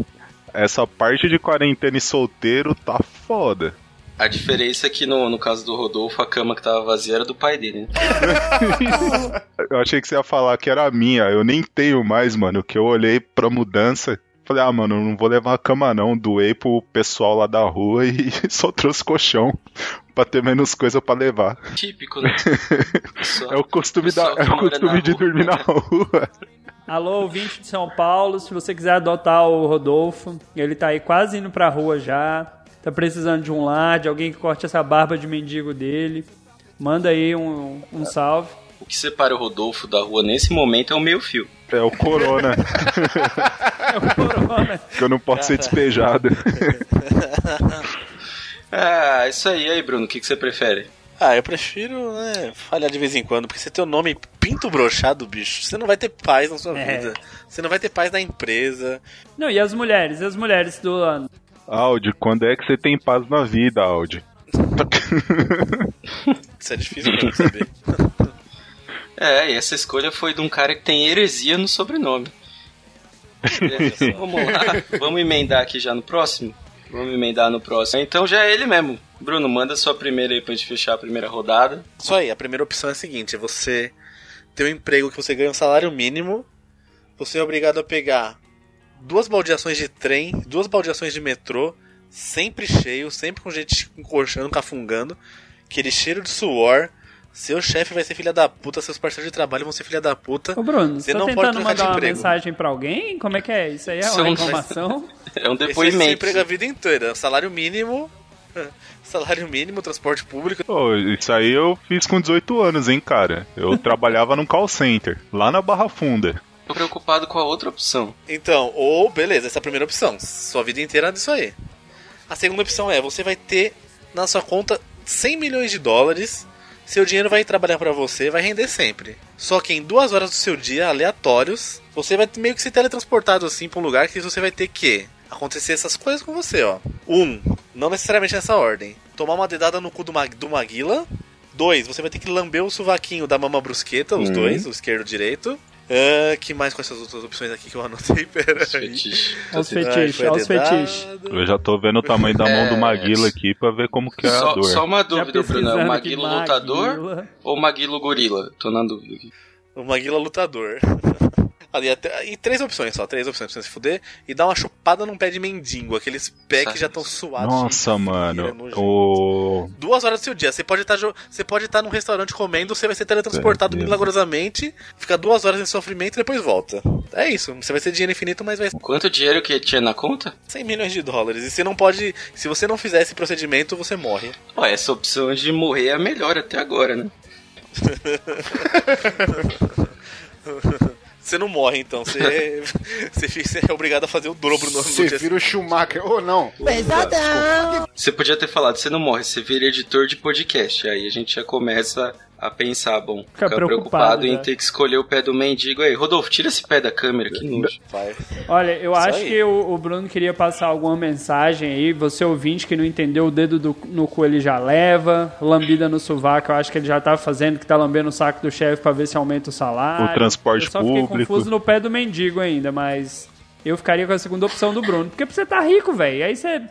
essa parte de quarentena e solteiro tá foda. A diferença é que no, no caso do Rodolfo, a cama que tava vazia era do pai dele, né? Eu achei que você ia falar que era minha, eu nem tenho mais, mano. Que eu olhei pra mudança, Falei, ah, mano, não vou levar a cama não. Doei pro pessoal lá da rua e só trouxe colchão pra ter menos coisa pra levar. Típico, né? É o costume, da, é o costume de rua. dormir na rua. Alô, ouvinte de São Paulo, se você quiser adotar o Rodolfo, ele tá aí quase indo pra rua já. Tá precisando de um lar, de alguém que corte essa barba de mendigo dele. Manda aí um, um salve. O que separa o Rodolfo da rua nesse momento é o meio fio. É o corona, É o Corona. que eu não posso ser despejado. Ah, isso aí. E aí, Bruno, o que, que você prefere? Ah, eu prefiro, né, falhar de vez em quando, porque você tem o nome pinto brochado, bicho, você não vai ter paz na sua É. vida. Você não vai ter paz na empresa. Não, e as mulheres? E as mulheres do ano? Audi, quando é que você tem paz na vida, Audi? Isso é difícil pra saber. É, e essa escolha foi de um cara que tem heresia no sobrenome. É, vamos lá, vamos emendar aqui já no próximo? Vamos emendar no próximo. Então já é ele mesmo. Bruno, manda sua primeira aí pra gente fechar a primeira rodada. Isso aí, a primeira opção é a seguinte: é você ter um emprego que você ganha um salário mínimo, você é obrigado a pegar duas baldeações de trem, duas baldeações de metrô, sempre cheio, sempre com gente encorchando, cafungando, aquele cheiro de suor. Seu chefe vai ser filha da puta, seus parceiros de trabalho vão ser filha da puta. Ô, Bruno, Você você tá não pode tentando trocar de mandar uma emprego. mensagem pra alguém? Como é que é? Isso aí é São- uma reclamação? É um Esse é depoimento. emprego a vida inteira. Salário mínimo, salário mínimo, transporte público. Pô, isso aí eu fiz com 18 anos, hein, cara. Eu trabalhava num call center, lá na Barra Funda. Tô preocupado com a outra opção. Então, ou beleza, essa é a primeira opção. Sua vida inteira disso aí. A segunda opção é, você vai ter na sua conta 100 milhões de dólares. Seu dinheiro vai trabalhar pra você, vai render sempre. Só que em duas horas do seu dia, aleatórios, você vai meio que ser teletransportado assim pra um lugar que você vai ter que acontecer essas coisas com você, ó. Um, não necessariamente nessa ordem. Tomar uma dedada no cu do, Mag do Maguila. Dois, você vai ter que lamber o sovaquinho da Mama Brusqueta, os Hum. dois, o esquerdo e o direito. Ah, que mais com essas outras opções aqui que eu anotei? Pera aí. Fetiche. Olha os fetiches, foi olha os fetiches. Eu já tô vendo o tamanho da mão do Maguila aqui pra ver como que é a Só, dor. só uma dúvida, Bruno. É o aqui, Maguilo lutador Maguila. ou o Maguilo gorila? Tô na dúvida aqui. O Maguila lutador. Ali, e três opções só, três opções pra você se fuder. E dar uma chupada num pé de mendigo, aqueles pés que já estão suados. Nossa, de mano. O. Duas horas do seu dia. Você pode estar você pode estar num restaurante comendo, você vai ser teletransportado milagrosamente, ficar duas horas em sofrimento e depois volta. É isso. Você vai ser dinheiro infinito, mas vai ser Quanto dinheiro que tinha na conta? 100 milhões de dólares. E você não pode. Se você não fizer esse procedimento, você morre. Ó, essa opção de morrer é a melhor até agora, né? Você não morre, então. Você, é obrigado a fazer o dobro no, Você vira o Schumacher. Ou não. Você podia ter falado, você não morre, você vira editor de podcast. Aí a gente já começa a pensar, bom, ficar preocupado, preocupado, em né? ter que escolher o pé do mendigo. Aí, Rodolfo, tira esse pé da câmera, que nojo. Vai. Olha, eu Isso acho aí. que o, o Bruno queria passar alguma mensagem aí. Você ouvinte que não entendeu, o dedo do- no cu ele já leva. Lambida no sovaco, eu acho que ele já tá fazendo, que tá lambendo o saco do chefe pra ver se aumenta o salário. O transporte eu só fiquei público. confuso no pé do mendigo ainda, mas eu ficaria com a segunda opção do Bruno. Porque você tá rico, velho. Aí você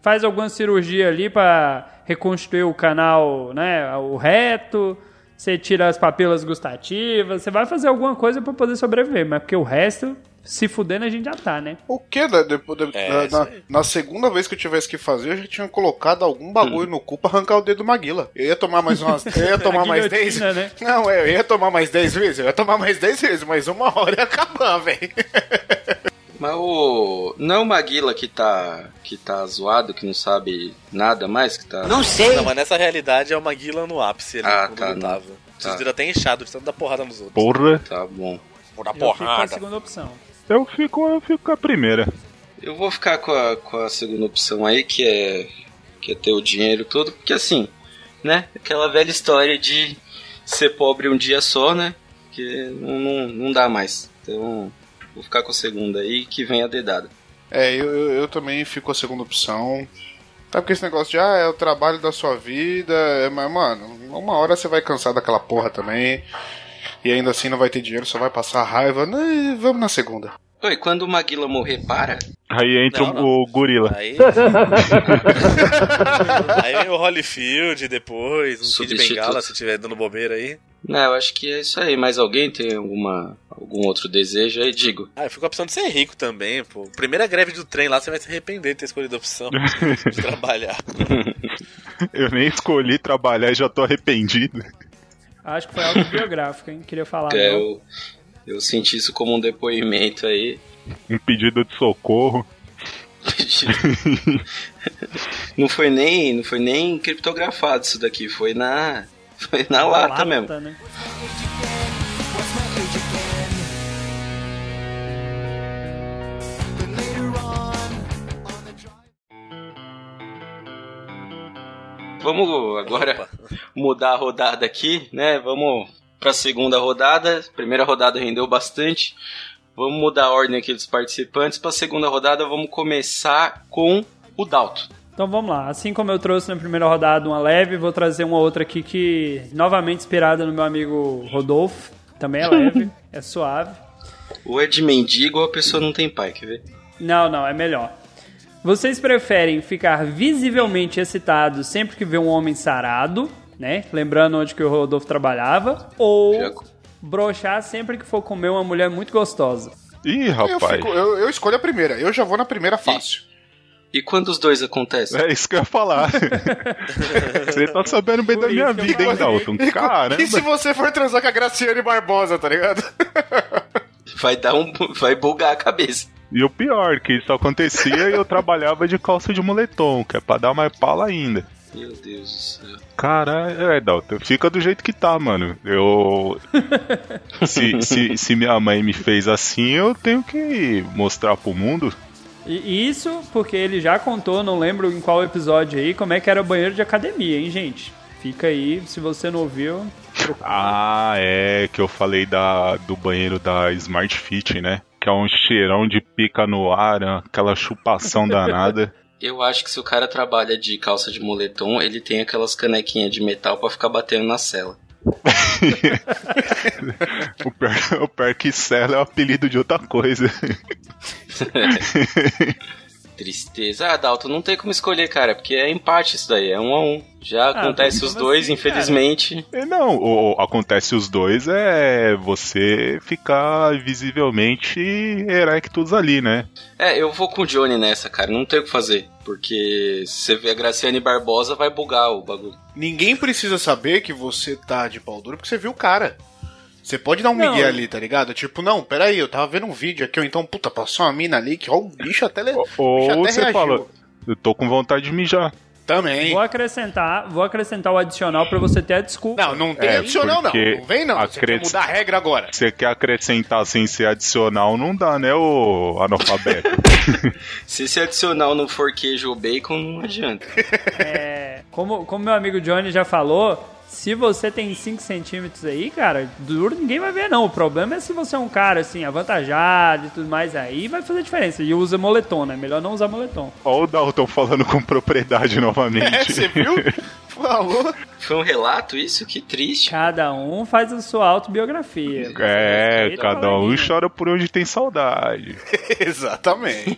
faz alguma cirurgia ali pra reconstruir o canal, né, o reto. Você tira as papilas gustativas, você vai fazer alguma coisa pra poder sobreviver, mas porque o resto, se fudendo, a gente já tá, né? O que? Da- depois da- É, na, na- segunda vez que eu tivesse que fazer, eu já tinha colocado algum bagulho no cu pra arrancar o dedo do Maguila. Eu ia tomar mais umas. Eu ia tomar mais guilhotina, 10. né? Não, é, eu ia tomar mais 10 vezes. Eu ia tomar mais 10 vezes, mas uma hora ia acabar, velho. Mas o. Não é o Maguila que tá. que tá zoado, que não sabe nada mais, que tá. Não, mas nessa realidade é o Maguila no ápice ali, Ah, quando tá, lutava. não. Vocês Tá. viram até inchado de tanto dar porrada nos outros. Porra. Tá bom. Por dar Eu fico com a porrada. segunda opção. Eu fico, eu fico com a primeira. Eu vou ficar com a, com a segunda opção aí, que é. que é ter o dinheiro todo, porque assim, né? Aquela velha história de ser pobre um dia só, né? Que não, não, não dá mais. Então, vou ficar com a segunda aí, que vem a dedada. É, eu, eu, eu também fico com a segunda opção. Tá porque esse negócio de, ah, é o trabalho da sua vida, é, mas, mano, uma hora você vai cansar daquela porra também. E ainda assim não vai ter dinheiro, só vai passar raiva. Né, vamos na segunda. Oi, quando o Maguila morrer, para. Aí entra Não, o- não. o gorila. Aí. aí vem o Holyfield depois, um Kid. Bengala se tiver dando bobeira aí. É, eu acho que é isso aí. Mais alguém tem alguma, algum outro desejo aí? Digo. Ah, eu fico com a opção de ser rico também, pô. Primeira greve do trem lá, você vai se arrepender de ter escolhido a opção de trabalhar. Eu nem escolhi trabalhar e já tô arrependido. Acho que foi autobiográfico, hein? Queria falar. É, eu, eu senti isso como um depoimento aí. Um pedido de socorro. não foi nem, não foi nem criptografado isso daqui, foi na, foi na lata, mesmo. né? Vamos agora mudar a rodada aqui, né? Vamos para a segunda rodada. Primeira rodada rendeu bastante. Vamos mudar a ordem aqui dos participantes. Para a segunda rodada, vamos começar com o Dalto. Então vamos lá. Assim como eu trouxe na primeira rodada uma leve, vou trazer uma outra aqui que, novamente inspirada no meu amigo Rodolfo. Também é leve, é suave. Ou é de mendigo ou a pessoa não tem pai, quer ver? Não, não, é melhor. Vocês preferem ficar visivelmente excitados sempre que vê um homem sarado, né? Lembrando onde que o Rodolfo trabalhava, ou Já- brochar sempre que for comer uma mulher muito gostosa. Ih, Eu, rapaz. fico- eu- eu escolho a primeira. Eu já vou na primeira fácil. E quando os dois acontecem? É isso que eu ia falar. Você tá sabendo bem da minha vida, hein. Dalton? E, se Caramba. você for transar com a Graciane Barbosa, tá ligado? Vai dar um. Vai bugar a cabeça. E o pior, que isso acontecia e eu trabalhava de calça de moletom, que é pra dar mais pala ainda. Meu Deus do céu. Cara, é, Dalton, fica do jeito que tá, mano. Eu. se, se, se minha mãe me fez assim, eu tenho que mostrar pro mundo. E isso porque ele já contou, não lembro em qual episódio aí, como é que era o banheiro de academia, hein, gente? Fica aí, se você não ouviu. Ah, é, que eu falei da, do banheiro da Smart Fit, né? Que é um cheirão de pica no ar, aquela chupação danada. Eu acho que se o cara trabalha de calça de moletom, ele tem aquelas canequinhas de metal pra ficar batendo na cela. O pior, o pior que Cela é o apelido de outra coisa. Tristeza. Ah, Dalton, não tem como escolher, cara, porque é empate isso daí, é um a um. Já acontece como os dois, assim, infelizmente. E Não, o, o- acontece os dois é você ficar visivelmente erectus ali, né? É, eu vou com o Johnny nessa, cara, não tem o que fazer. Porque se você vê a Graciane Barbosa, vai bugar o bagulho. Ninguém precisa saber que você tá de pau duro porque você viu o cara. Você pode dar um Não. migué ali, tá ligado? Tipo, não, peraí, eu tava vendo um vídeo aqui, ou então, puta, passou uma mina ali que, ó, o bicho até, o bicho Ou até você reagiu. fala, eu tô com vontade de mijar. Também. Vou acrescentar, vou acrescentar o adicional pra você ter a desculpa. Não, não tem É, adicional, não. Não vem, não. Você quer acredito- mudar a regra agora. Você quer acrescentar sem ser adicional, não dá, né, ô analfabeto? Se esse adicional não for queijo ou bacon, não adianta. É, como, como meu amigo Johnny já falou, se você tem 5 centímetros aí, cara, duro ninguém vai ver não. O problema é se você é um cara assim, avantajado e tudo mais, aí vai fazer diferença. E usa moletom, né? Melhor não usar moletom. Ó o Dalton falando com propriedade É, novamente. você viu? Falou. Foi um relato isso? Que triste. Cada um faz a sua autobiografia. É, cada um chora por onde tem saudade. Exatamente.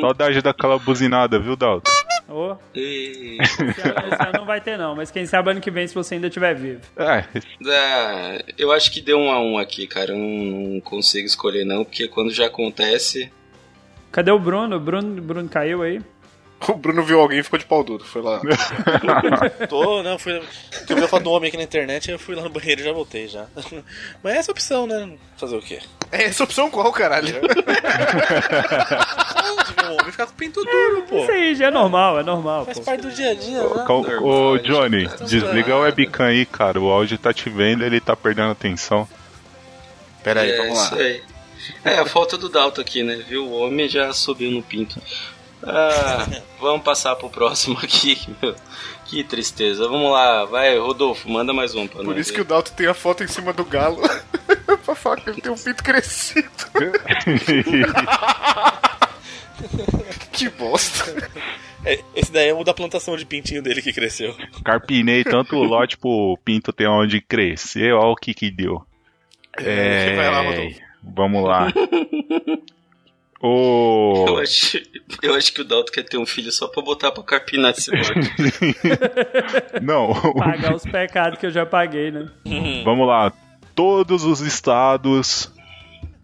Saudade daquela buzinada, viu, Dalton? Ô, E... esse, ano, esse ano não vai ter não, mas quem sabe ano que vem se você ainda estiver vivo. É, Ah, eu acho que deu um a um aqui, cara. Eu não, consigo escolher, não, porque quando já acontece. Cadê o Bruno? O Bruno, Bruno caiu aí? O Bruno viu alguém e ficou de pau duro. Foi lá. Tô, não, fui. Eu vi a foto do homem aqui na internet, eu fui lá no banheiro e já voltei já. Mas é essa opção, né? Fazer o quê? É essa opção qual, caralho? Homem ficar com o pinto duro, pô. Isso aí já é normal, é normal. Faz pô. parte do dia a dia, né? Ô. Johnny, Tá desliga a zoado. webcam aí, cara. O áudio tá te vendo, ele tá perdendo atenção. Peraí, é vamos lá. isso aí. É, a falta do Dalton aqui, né? Viu? O homem já subiu no pinto. Ah, vamos passar pro próximo aqui, meu. Que tristeza. Vamos lá, vai, Rodolfo, manda mais um pra Por nós. isso aí. que o Dalton tem a foto em cima do galo. pra falar que ele tem um pinto crescido. que bosta. É, esse daí é o da plantação de pintinho dele que cresceu. Carpinei tanto o lote pro pinto ter onde crescer, ó o que que deu. Vai lá, É, Rodolfo. vamos lá. Ô, acho, eu acho que o Dalton quer ter um filho só pra botar pra carpinar esse morto. Não, Pagar os pecados que eu já paguei, né? vamos lá. Todos os estados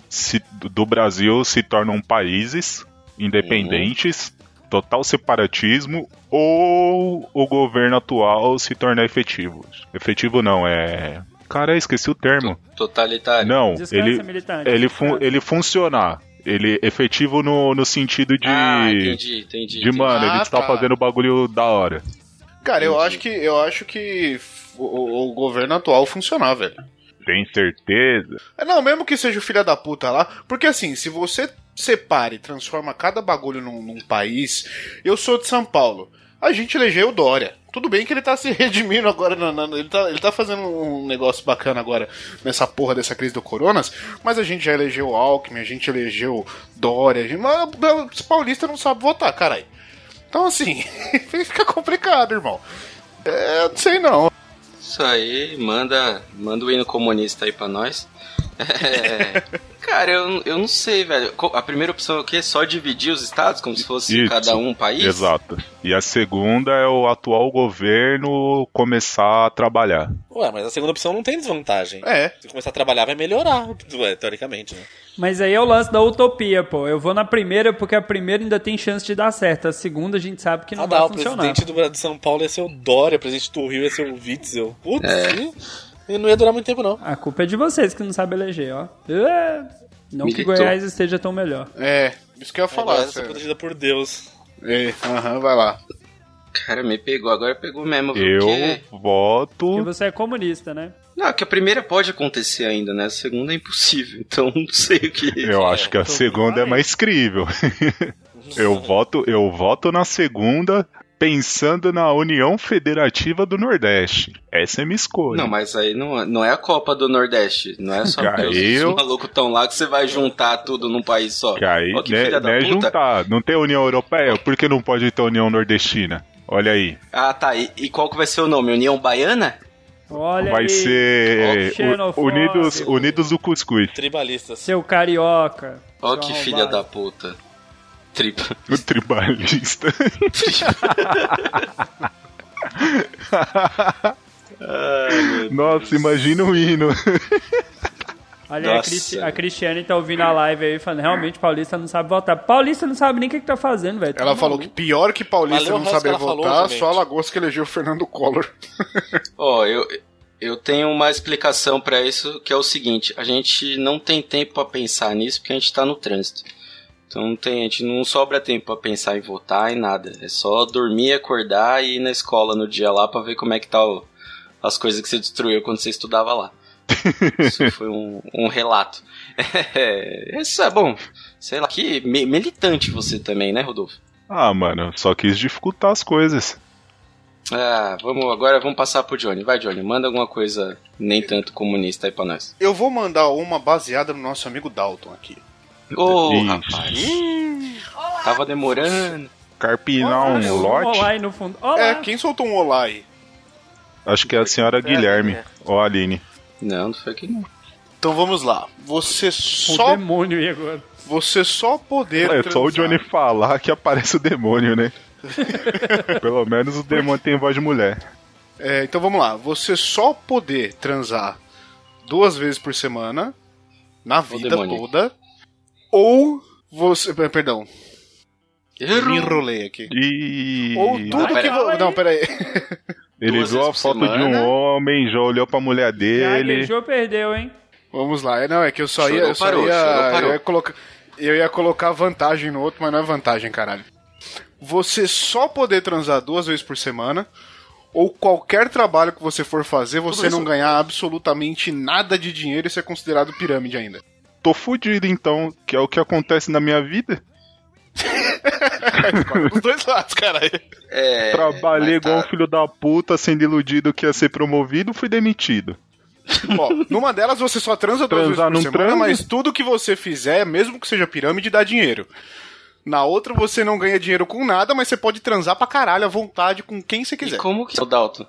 se- do Brasil se tornam países independentes, total separatismo, ou o governo atual se torna efetivo. Efetivo não, é. Cara, esqueci o termo. Totalitário. Não, Descansa, ele, militante. ele, fun- ele funcionar. Ele efetivo no, no sentido de. Ah, entendi, entendi. De, mano, Ah, ele tá tá. fazendo bagulho da hora. Cara, eu acho que eu acho que o, o- o governo atual funcionar, velho. Tem certeza? É, Não, mesmo que seja o filho da puta lá, porque assim, se você separa e transforma cada bagulho num, num país, eu sou de São Paulo. A gente elegeu o Dória. Tudo bem que ele tá se redimindo agora, na- na- ele, tá, ele tá fazendo um negócio bacana agora nessa porra dessa crise do Coronas, mas a gente já elegeu o Alckmin, a gente elegeu Dória, a gente, mas os paulistas não sabem votar, caralho. Então assim, fica complicado, irmão. É, não sei não. Isso aí, manda, manda o hino comunista aí pra nós. É, cara, eu, eu não sei, velho. A primeira opção é o quê? Só dividir os estados, como se fosse Isso. cada um país? Exato. E a segunda é o atual governo começar a trabalhar. Ué, mas a segunda opção não tem desvantagem. É. Se começar a trabalhar, vai melhorar, ué, teoricamente, né? Mas aí é o lance da utopia, pô. Eu vou na primeira porque a primeira ainda tem chance de dar certo. A segunda a gente sabe que não Ah, vai dá, o funcionar. presidente do, de São Paulo ia ser o Dória, o presidente do Rio ia ser o Witzel. Putz, É. e- não ia durar muito tempo, não. A culpa é de vocês que não sabem eleger, ó. É, Não que Militou. Goiás esteja tão melhor. É, isso que eu ia falar. Essa é protegida por Deus. É, aham, vai lá. Cara, me pegou, agora pegou mesmo. viu? Eu Porque- Porque voto. você é comunista, né? Não, que a primeira pode acontecer ainda, né? A segunda é impossível. Então não sei o que. Eu acho que a tô segunda é mais crível. Eu voto, eu voto na segunda pensando na União Federativa do Nordeste. Essa é minha escolha. Não, mas aí não, é- não é a Copa do Nordeste. Não é só porque os, Caiu. os malucos estão lá que você vai juntar tudo num país só. Que aí, Ó, que né, filha da né, puta. juntar. Não tem União Europeia? Por que não pode ter União Nordestina? Olha aí. Ah, tá. E, e qual que vai ser o nome? União Baiana? Olha Vai aí, ser Unidos, Unidos do Cuscuz. Tribalistas. seu carioca. Ó, que filha da puta. Tripa. O tribalista. Nossa, imagina o hino. Olha, aí, a. Cristi- a Cristiane tá ouvindo a live aí falando, realmente, Paulista não sabe votar. Paulista não sabe nem o que, que tá fazendo, velho. Ela Tá falou que pior que Paulista o não saber falou, votar, gente. só Alagoas que elegeu o Fernando Collor. Ó, eu, eu tenho uma explicação pra isso, que é o seguinte: a gente não tem tempo pra pensar nisso porque a gente tá no trânsito. Então não tem, a gente não sobra tempo pra pensar em votar e nada. É só dormir, acordar e ir na escola no dia lá pra ver como é que tá o- as coisas que você destruiu quando você estudava lá. Isso foi um, um relato. É, isso é bom. Sei lá, que mi- militante você também, né, Rodolfo? Ah, mano, só quis dificultar as coisas. Ah, vamos agora vamos passar pro Johnny. Vai, Johnny, manda alguma coisa nem tanto comunista aí pra nós. Eu vou mandar uma baseada no nosso amigo Dalton aqui. Ô, Ixi. rapaz. Tava demorando. Carpinar um lote? Olá aí no fundo. Olá. É, quem soltou um olá aí? Acho que é a senhora Guilherme. Ou a Aline. Não, não foi aqui não. Então vamos lá. Você O só, demônio aí agora. você só poder. É só o. Johnny falar que aparece o demônio, né? Pelo menos o demônio tem voz de mulher. É, então vamos lá. Você só poder transar duas vezes por semana na vida toda. Ou você. Perdão, me Errou. enrolei aqui. E. Ou tudo que. vo- aí. Não, peraí. Ele duas viu a foto de um semana. homem, já olhou pra mulher dele. Gaguejou, perdeu, hein? Vamos lá. É, Não, é que eu só Chorou, ia. Eu, só parou, ia, chorou, parou. eu ia colocar. Eu ia colocar vantagem no outro, mas não é vantagem, caralho. Você só poder transar duas vezes por semana, ou qualquer trabalho que você for fazer, você não ganhar absolutamente nada de dinheiro e ser considerado pirâmide ainda. Tô fudido então, que é o que acontece na minha vida. Dos dois lados, caralho. É, Trabalhei tá- igual um filho da puta, sendo iludido que ia ser promovido, fui demitido. Ó, numa delas você só transa duas Transar vezes por semana, transa? mas tudo que você fizer, mesmo que seja pirâmide, dá dinheiro. Na outra você não ganha dinheiro com nada, mas você pode transar pra caralho à vontade com quem você E quiser. como que é o Dalton?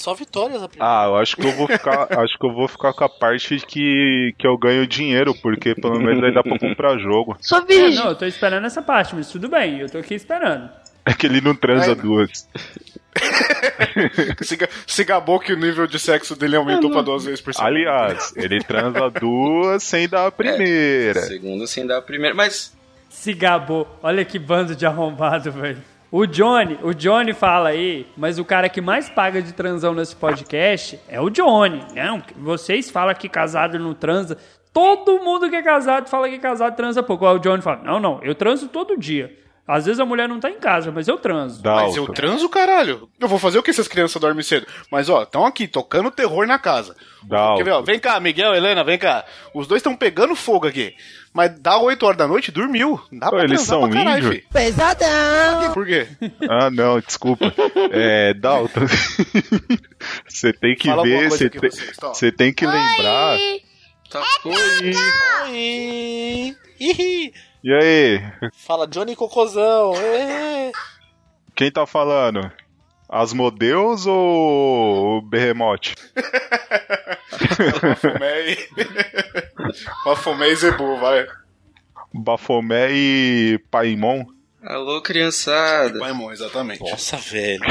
Só vitórias a primeira. Ah, eu acho que eu vou ficar. acho que eu vou ficar com a parte que, que eu ganho dinheiro, porque pelo menos aí dá pra comprar jogo. Sou É, virgem. não, eu tô esperando essa parte, mas tudo bem, eu tô aqui esperando. É que ele não transa Ai, duas. Se, se gabou que o nível de sexo dele aumentou pra duas vezes por semana. Aliás, ele transa duas sem dar a primeira. Segundo sem dar a primeira. Mas Se gabou. Olha que bando de arrombado, velho. O Johnny, o Johnny fala aí, mas o cara que mais paga de transão nesse podcast é o Johnny. Não, vocês falam que casado não transa. Todo mundo que é casado fala que casado transa pouco. Aí o Johnny fala: Não, não, eu transo todo dia. Às vezes a mulher não tá em casa, mas eu transo. Mas eu Dalton. transo, caralho. Eu vou fazer o que essas crianças dormem cedo? Mas, ó, estão aqui tocando terror na casa. Quer ver, ó? Vem cá, Miguel, Helena, vem cá. Os dois estão pegando fogo aqui. Mas dá 8 horas da noite, dormiu. Dá pra eles são pra caralho, índio? fi. Pesadão. Por quê? Ah, não, desculpa. É, Dalton. Você tem que Fala ver, você tem, tá? você tem que lembrar. tá. Oi. Oi! Ih, E aí? Fala Johnny Cocôzão. É. Quem tá falando? Asmodeus ou o Behemoth? Bafomé e... Bafomé e Zebu, vai. Bafomé e Paimon? Alô, criançada. Paimon, exatamente. Nossa, velho.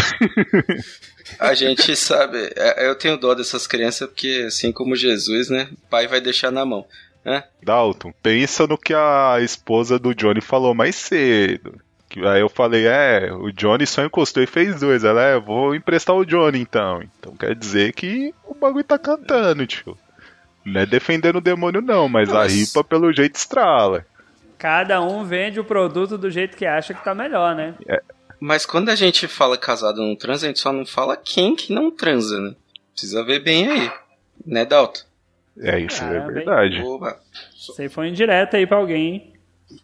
A gente sabe. é, Eu tenho dó dessas crianças porque, assim como Jesus, né? O pai vai deixar na mão. né? Dalton, pensa no que a esposa do Johnny falou mais cedo. Que Aí eu falei, é, o Johnny só encostou e fez dois. Ela é, vou emprestar o Johnny então. Então quer dizer que o bagulho tá cantando, tio. Não é defendendo o demônio, não, mas a Mas- ripa pelo jeito estrala. Cada um vende o produto do jeito que acha que tá melhor, né? Mas quando a gente fala casado não transa, a gente só não fala quem que não transa, né? Precisa ver bem aí. Né, Dalton? É isso, Caramba, é verdade. Oba. Você foi indireta aí pra alguém, hein?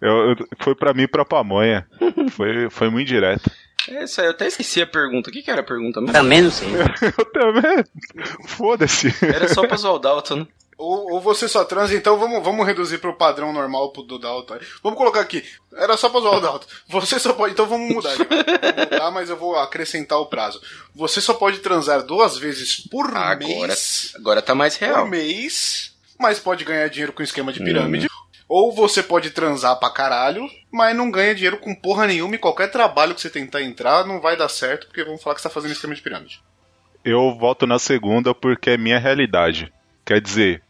Eu, eu- foi pra mim e pra pamonha. Foi, foi muito direto. É isso aí, eu até esqueci a pergunta. O que, que era a pergunta mesmo? Também não sei. Eu também. Foda-se. Era só pra zoar o Dalton, né? Ou, ou você só transa, então vamos, vamos reduzir pro padrão normal pro do Dalton. Vamos colocar aqui. Era só pra zoar o Dalton. Você só pode. Então vamos mudar. Vamos mudar, mas eu vou acrescentar o prazo. Você só pode transar duas vezes por Agora, mês. agora tá mais Por real. mês. Mas pode ganhar dinheiro com esquema de pirâmide. Ou você pode transar pra caralho, mas não ganha dinheiro com porra nenhuma e qualquer trabalho que você tentar entrar não vai dar certo, porque vão falar que você tá fazendo esquema de pirâmide. Eu voto na segunda porque é minha realidade. Quer dizer,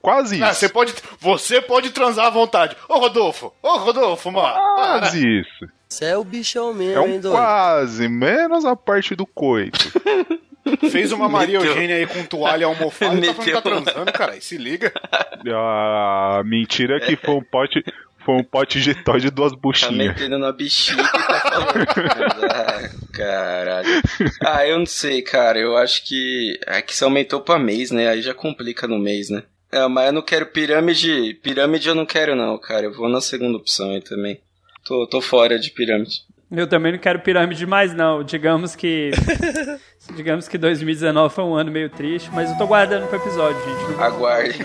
quase isso. Ah, você pode, você pode transar à vontade. Ô Rodolfo, ô Rodolfo, mano. para. Quase isso. Você é o bichão É mesmo, hein, um doido? quase, menos a parte do coito. Fez uma Maria Meteu. Eugênia aí com toalha almofada e tá falando que tá transando, cara. Se liga. A mentira é que foi um pote, foi um pote de tó de duas Tá buchinhas. metendo na bexiga e tá falando. ah, caralho. Ah, eu não sei, cara. Eu acho que. É que você aumentou pra mês, né? Aí já complica no mês, né? É, mas eu não quero pirâmide. Pirâmide eu não quero, não, cara. Eu vou na segunda opção aí também. Tô, tô fora de pirâmide. Eu também não quero pirâmide mais, não. Digamos que. digamos que 2019 foi um ano meio triste, mas eu tô guardando pro episódio, gente. Não Aguarde.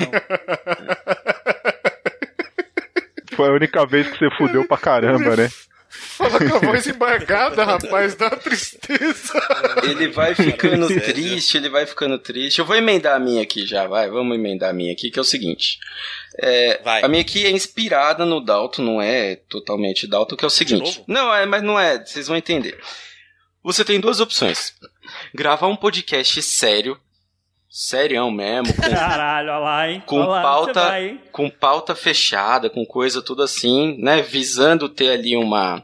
Foi a única vez que você fudeu pra caramba, né? Fala com a voz embargada, rapaz, dá tristeza. Ele vai ficando triste, ele vai ficando triste. Eu vou emendar a minha aqui já, vai. Vamos emendar a minha aqui, que é o seguinte. É, Vai. A minha aqui é inspirada no Dalton, não é totalmente Dalton, que é o seguinte. novo? Não, é, mas não é, vocês vão entender. Você tem duas opções. Gravar um podcast sério, serião mesmo, com Caralho, olha lá, hein? com Olha lá, pauta, vai, hein? com pauta fechada, com coisa tudo assim, né? Visando ter ali uma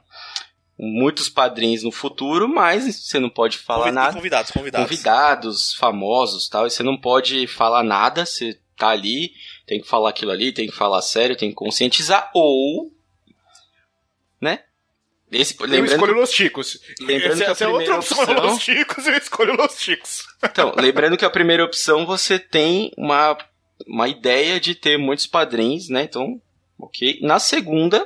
muitos padrinhos no futuro, mas você não pode falar Convi- nada. Convidados, convidados. Convidados famosos, tal, e você não pode falar nada, você tá ali, tem que falar aquilo ali, tem que falar sério, tem que conscientizar ou né? Esse, Eu escolho Los Chicos. lembrando Essa, que a essa é outra opção, opção- Los Chicos, eu escolho Los Chicos. Então, lembrando que a primeira opção você tem uma, uma ideia de ter muitos padrinhos, né? Então, ok. Na segunda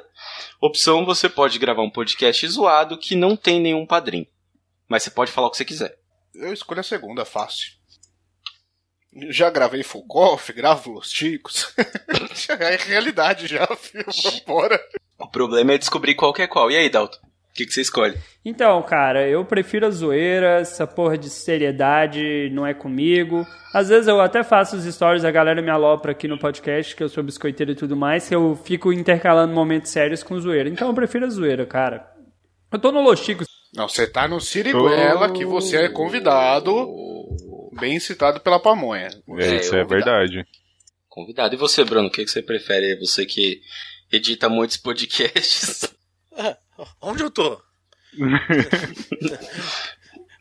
opção, você pode gravar um podcast zoado que não tem nenhum padrinho. Mas você pode falar o que você quiser. Eu escolho a segunda, fácil. Já gravei Full Golf, gravo Los Chicos. é realidade já, filho. Vambora. O problema é descobrir qual que é qual. E aí, Dalton? que, que você escolhe? Então, cara, eu prefiro a zoeira, essa porra de seriedade não é comigo. Às vezes eu até faço os stories, a galera me alopra aqui no podcast, que eu sou biscoiteiro e tudo mais, que eu fico intercalando momentos sérios com zoeira. Então eu prefiro a zoeira, cara. Eu tô no Los Chicos. Não, você tá no Siriguela, que você é convidado, bem citado pela pamonha. É, isso eu é dar. verdade. Convidado. E você, Bruno, o que, que você prefere? Você que edita muitos podcasts. Onde eu tô?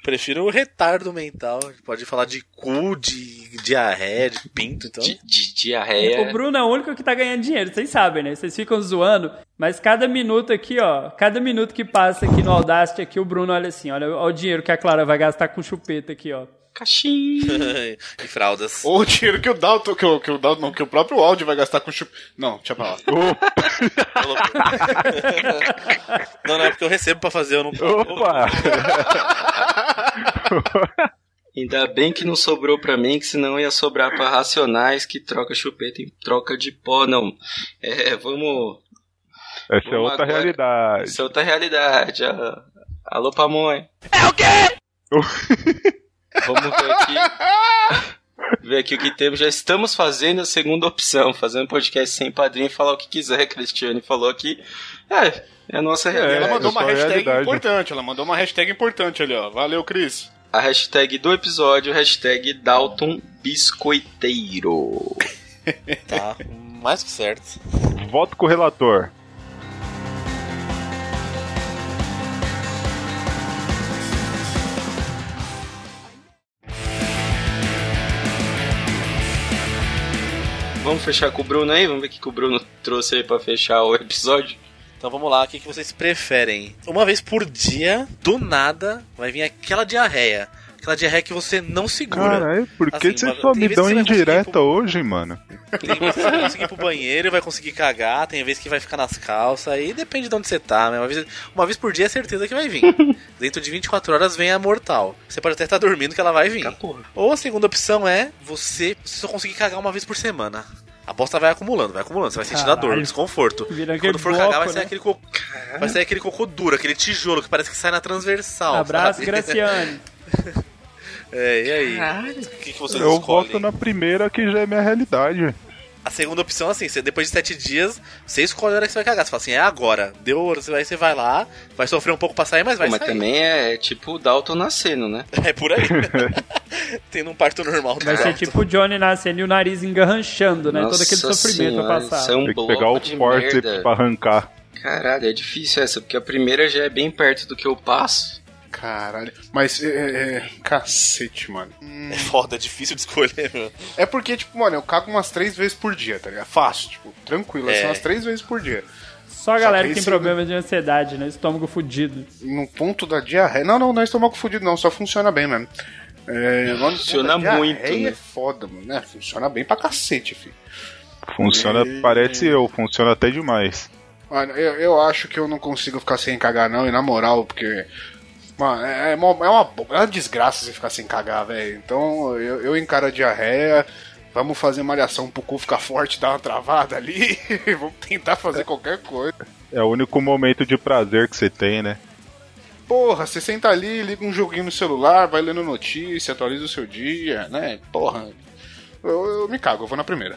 Prefiro o retardo mental. Pode falar de cu, de diarreia, de pinto, então. De, de diarreia. O Bruno é o único que tá ganhando dinheiro, vocês sabem, né? Vocês ficam zoando, mas cada minuto aqui, ó, cada minuto que passa aqui no Audacity aqui, o Bruno olha assim, olha, olha o dinheiro que a Clara vai gastar com chupeta aqui, ó. Caixinha. e fraldas. Ou o dinheiro que o Dalton, que o, que o Dalton, não, que o próprio áudio vai gastar com chup... Não, deixa pra lá. não, não, é porque eu recebo pra fazer, eu não Opa! Ainda bem que não sobrou pra mim, que senão ia sobrar pra Racionais que troca chupeta em troca de pó, não. É, vamos. Essa é Vamos outra agora. realidade. Isso é outra realidade. ah. Alô, Pamonha. É o quê? Vamos ver aqui. ver aqui o que temos. Já estamos fazendo a segunda opção, fazendo podcast sem padrinho e falar o que quiser. A Cristiane falou aqui. É, é a nossa realidade. ela mandou uma a hashtag realidade. importante, ela mandou uma hashtag importante ali, ó. Valeu, Cris. A hashtag do episódio, hashtag Dalton Biscoiteiro. Tá, mais que certo. Voto com o relator. Vamos fechar com o Bruno aí? Vamos ver o que que o Bruno trouxe aí pra fechar o episódio. Então vamos lá, o que, que vocês preferem? Uma vez por dia, do nada, vai vir aquela diarreia. Aquela diarreia que você não segura. Caralho, por que Assim, você mano, só me dão indireta pro- hoje, mano? Tem vezes que você vai conseguir ir pro banheiro e vai conseguir cagar, tem vezes que vai ficar nas calças, aí depende de onde você tá, né? Uma vez, uma vez por dia é certeza que vai vir. Dentro de 24 horas vem a mortal. Você pode até estar dormindo que ela vai vir. Ou a segunda opção é você, você só conseguir cagar uma vez por semana. A bosta vai acumulando, vai acumulando, você vai sentindo a dor, o Caralho. desconforto. E Quando for bloco, cagar, vai né? sair aquele cocô. Vai sair aquele cocô duro, aquele tijolo que parece que sai na transversal. Abraço, sabe? Graciane. É, e aí? O que, que vocês Eu escolhem? voto na primeira que já é minha realidade. A segunda opção, assim, você, depois de sete dias, você escolhe a hora que você vai cagar. Você fala assim, é agora. Deu, aí você vai lá, vai sofrer um pouco pra sair, mas vai Mas sair. também é tipo o Dalton nascendo, né? É por aí. Tendo um parto normal. Vai ser tipo o Johnny nascendo e o nariz engarranchando, né? Todo Nossa aquele sofrimento senhora, pra passar. Isso é um Tem que pegar o merda. pra arrancar. Caralho, é difícil essa, porque a primeira já é bem perto do que eu passo. Caralho. Mas, é, é, é, Cacete, mano. É foda, é difícil de escolher, meu. É porque, tipo, mano, eu cago umas três vezes por dia, tá ligado? Fácil, tipo, tranquilo. É. São umas três vezes por dia. Só a galera que tem problema de ansiedade, né? Estômago fudido. No ponto da diarreia. Não, não, não é estômago fudido, não. Só funciona bem mesmo. É, Funciona muito, diarreia né? é foda, mano. né? Funciona bem pra cacete, filho. Funciona, parece eu, funciona até demais. Mano, eu, eu acho que eu não consigo ficar sem cagar, não, e na moral, porque. Mano, é, é uma, é uma, é uma desgraça você ficar sem cagar, velho. Então eu, eu encaro a diarreia. Vamos fazer malhação pro cu ficar forte, dar uma travada ali. Vamos tentar fazer qualquer coisa. É o único momento de prazer que você tem, né? Porra, você senta ali, liga um joguinho no celular, vai lendo notícia, atualiza o seu dia, né? Porra. Eu, eu me cago, eu vou na primeira.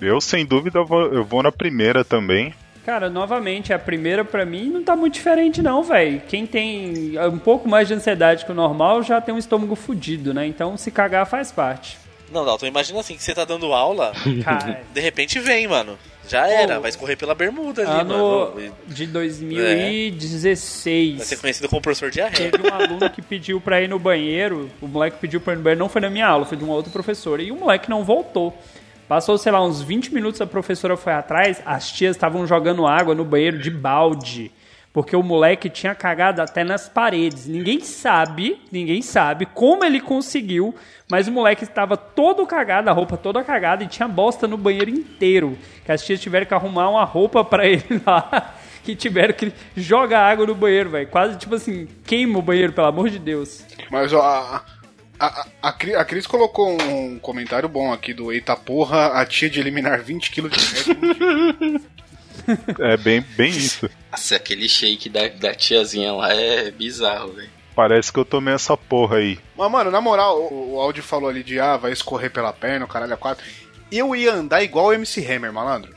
Eu, sem dúvida, vou, eu vou na primeira também. Cara, novamente, a primeira pra mim não tá muito diferente não, velho. Quem tem um pouco mais de ansiedade que o normal já tem um estômago fudido, né? Então se cagar faz parte. Não, Dalton, imagina assim, que você tá dando aula, Cara, de repente vem, mano. Já era, vai escorrer pela bermuda ali, ano mano. De 2016. Vai ser conhecido como professor diarreia. Teve um aluno que pediu pra ir no banheiro. O moleque pediu pra ir no banheiro, não foi na minha aula, foi de uma outra professora. E o moleque não voltou. Passou, sei lá, uns 20 minutos, a professora foi atrás, as tias estavam jogando água no banheiro de balde. Porque o moleque tinha cagado até nas paredes. Ninguém sabe, ninguém sabe como ele conseguiu, mas o moleque estava todo cagado, a roupa toda cagada e tinha bosta no banheiro inteiro. Que as tias tiveram que arrumar uma roupa pra ele lá e tiveram que jogar água no banheiro, velho. Quase tipo assim, queima o banheiro, pelo amor de Deus. Mas a, a, a, a, Cri- a Cris colocou um comentário bom aqui do Eita porra, a tia de eliminar 20kg de resto. É bem, bem isso. Nossa, aquele shake da, da tiazinha lá é bizarro, velho. Parece que eu tomei essa porra aí. Mas, mano, na moral, o, o Audi falou ali de ah, vai escorrer pela perna, o caralho a quatro. Eu ia andar igual o MC Hammer, malandro.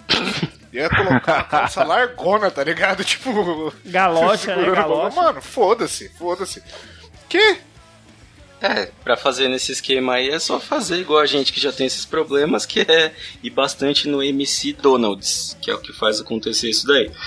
Eu ia colocar a calça largona, tá ligado? Tipo. Galocha, né? Galocha. Mano, foda-se, foda-se. Que? É, pra fazer nesse esquema aí é só fazer igual a gente que já tem esses problemas, que é ir bastante no MC Donalds, que é o que faz acontecer isso daí.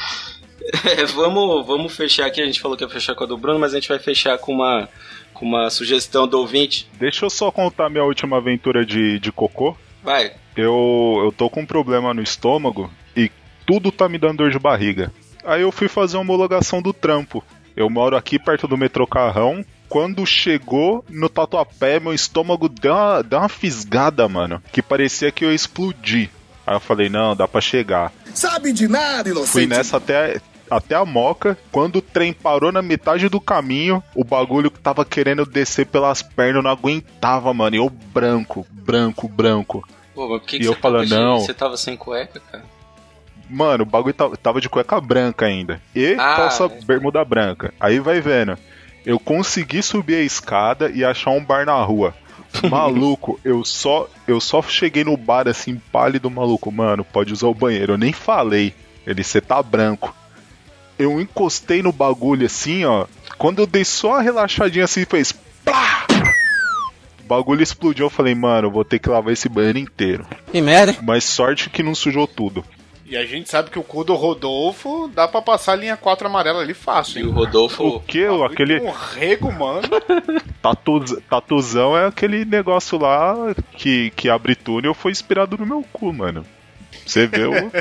É, vamos, vamos fechar aqui, a gente falou que ia fechar com a do Bruno, mas a gente vai fechar com uma, com uma sugestão do ouvinte. Deixa eu só contar minha última aventura de, de cocô. Vai, Eu, eu tô com um problema no estômago e tudo tá me dando dor de barriga. Aí eu fui fazer uma homologação do trampo. Eu moro aqui perto do metrô Carrão. Quando chegou no Tatuapé, meu estômago deu uma, deu uma fisgada, mano. Que parecia que eu ia explodir. Aí eu falei, não, dá pra chegar. Sabe de nada, inocente. Fui nessa até, até a moca. Quando o trem parou na metade do caminho, o bagulho que tava querendo descer pelas pernas eu não aguentava, mano. E eu branco, branco, branco. pô, mas por que, E que eu você, falando, tava, não. você tava sem cueca, cara? Mano, o bagulho tava, tava de cueca branca ainda. E Ah, calça é. bermuda branca. Aí vai vendo. Eu consegui subir a escada e achar um bar na rua. Maluco, eu só eu só cheguei no bar assim, pálido, maluco. Mano, pode usar o banheiro. Eu nem falei. Ele, você tá branco. Eu encostei no bagulho assim, ó. Quando eu dei só uma relaxadinha assim, fez. Plá! O bagulho explodiu. Eu falei, mano, vou ter que lavar esse banheiro inteiro. Que merda. Mas sorte que não sujou tudo. E a gente sabe que o cu do Rodolfo dá pra passar a linha 4 amarela ali fácil, E o? Rodolfo. O que? Aquele. Um rego, mano. Tatu, tatuzão é aquele negócio lá que, que abre túnel foi inspirado no meu cu, mano. Você vê o.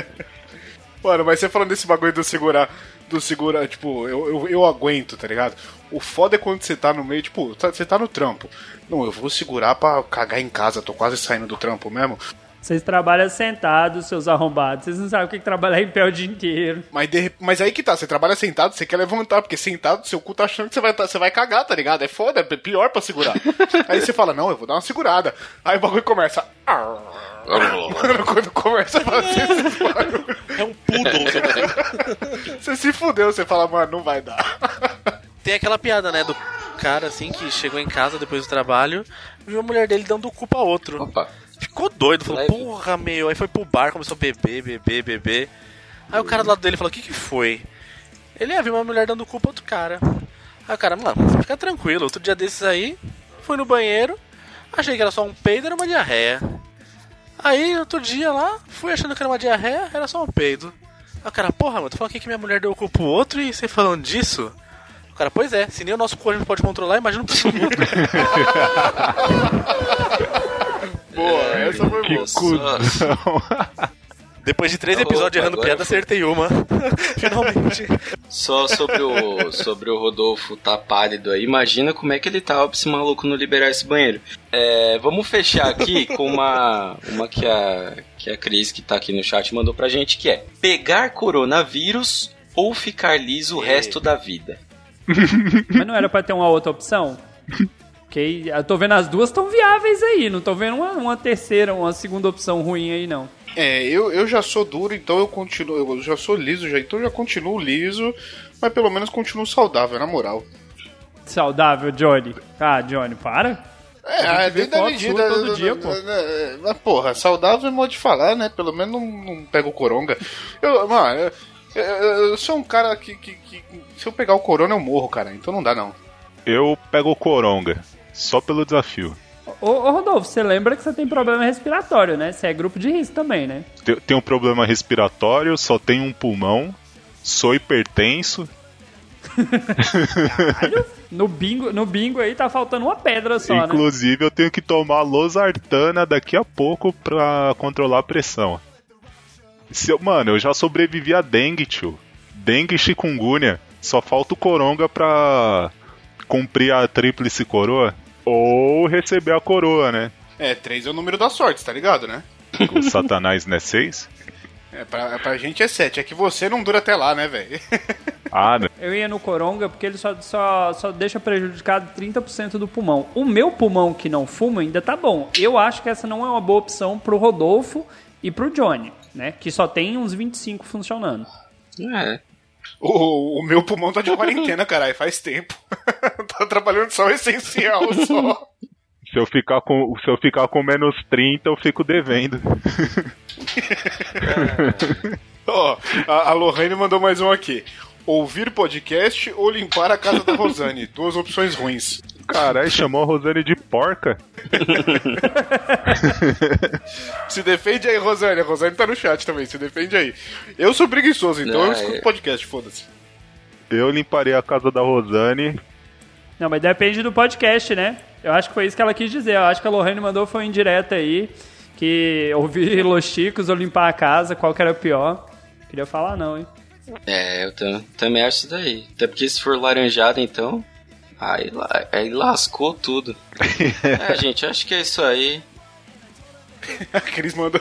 Mano, mas você falando desse bagulho do segurar, do segurar, tipo, eu, eu, eu aguento, tá ligado? O foda é quando você tá no meio, tipo, tá- você tá no trampo. Não, eu vou segurar pra cagar em casa, tô quase saindo do trampo mesmo. Vocês trabalham sentados, seus arrombados. Vocês não sabem o que é trabalhar em pé o dia inteiro. Mas, de, mas aí que tá, você trabalha sentado, você quer levantar, porque sentado seu cu tá achando que você vai, tá- você vai cagar, tá ligado? É foda, é pior pra segurar. aí você fala, não, eu vou dar uma segurada. Aí o bagulho começa. Mano, quando começa a fazer esses barulhos, É um poodle. seu você se fudeu, você fala, mano, não vai dar. Tem aquela piada, né, do cara assim que chegou em casa depois do trabalho, viu a mulher dele dando o cu pra outro. Opa. Ficou doido, falou, Leve. porra, meu. Aí foi pro bar, começou a beber, beber, beber. Aí o cara do lado dele falou, o que que foi? Ele ia ver uma mulher dando o cu pra outro cara. Aí o cara, mano, fica tranquilo. Outro dia desses aí, fui no banheiro, achei que era só um peido, era uma diarreia. Aí, outro dia lá, fui achando que era uma diarreia, era só um peido. Aí o cara, porra, mano, tu falou aqui que minha mulher deu o cu pro outro e você falando disso? O cara, pois é, se nem o nosso cu a gente pode controlar, imagina pro todo mundo. Boa, essa foi Que boa. cuzão. Depois de três Opa, episódios errando piada, foi. acertei uma. Finalmente. Só sobre o, sobre o Rodolfo tá pálido aí, imagina como é que ele tava pra esse maluco não liberar esse banheiro. É, vamos fechar aqui com uma, uma que, a, que a Cris, que tá aqui no chat, mandou pra gente, que é pegar coronavírus ou ficar liso o resto da vida. Mas não era pra ter uma outra opção? Ok, eu tô vendo as duas estão viáveis aí, não tô vendo uma, uma terceira, uma segunda opção ruim aí não. É, eu, eu já sou duro, então eu continuo. Eu já sou liso, já, então eu já continuo liso, mas pelo menos continuo saudável, na moral. Saudável, Johnny. Ah, Johnny, para. É, é dentro da medida. todo dia, pô. É, Mas, porra, saudável é modo de falar, né? Pelo menos não, não pego o coronga. Eu, mano, eu, eu- eu sou um cara que, que, que- Se eu pegar o corona, eu morro, cara. Então não dá, não. Eu pego o coronga. Só pelo desafio. Ô, ô, Rodolfo, você lembra que você tem problema respiratório, né? Você é grupo de risco também, né? Te- Tenho um problema respiratório, só tenho um pulmão, sou hipertenso. No bingo, no bingo aí tá faltando uma pedra só, né? Inclusive, eu tenho que tomar losartana daqui a pouco pra controlar a pressão. Se eu- mano, eu já sobrevivi a dengue, tio. Dengue e chikungunya. Só falta o coronga pra cumprir a tríplice coroa. Ou receber a coroa, né? É, três é o número da sorte, tá ligado, né? O Satanás não é seis? É, pra, pra gente é sete. É que você não dura até lá, né, velho? Ah, né? Eu ia no Coronga porque ele só, só, só deixa prejudicado 30% do pulmão. O meu pulmão que não fuma ainda tá bom. Eu acho que essa não é uma boa opção pro Rodolfo e pro Johnny. né? Que só tem uns 25 funcionando. É. O, o meu pulmão tá de quarentena, caralho, faz tempo. tá trabalhando só o essencial só. Se eu ficar com, se eu ficar com menos 30, eu fico devendo. Ó, a, a Lohane mandou mais um aqui. Ouvir podcast ou limpar a casa da Rosane. Duas opções ruins. Caralho, chamou a Rosane de porca. Se defende aí, Rosane. A Rosane tá no chat também, se defende aí. Eu sou preguiçoso, então eu escuto é. podcast, foda-se. Eu limparia a casa da Rosane. Não, mas depende do podcast, né? Eu acho que foi isso que ela quis dizer. Eu acho que a Lohane mandou foi um indireta aí. Que ouvir Los Chicos ou limpar a casa, qual que era pior. Queria falar não, hein? É, eu tam- também acho isso daí. Até porque se for laranjada, então. Aí, aí lascou tudo. é, gente, acho que é isso aí. A Cris manda.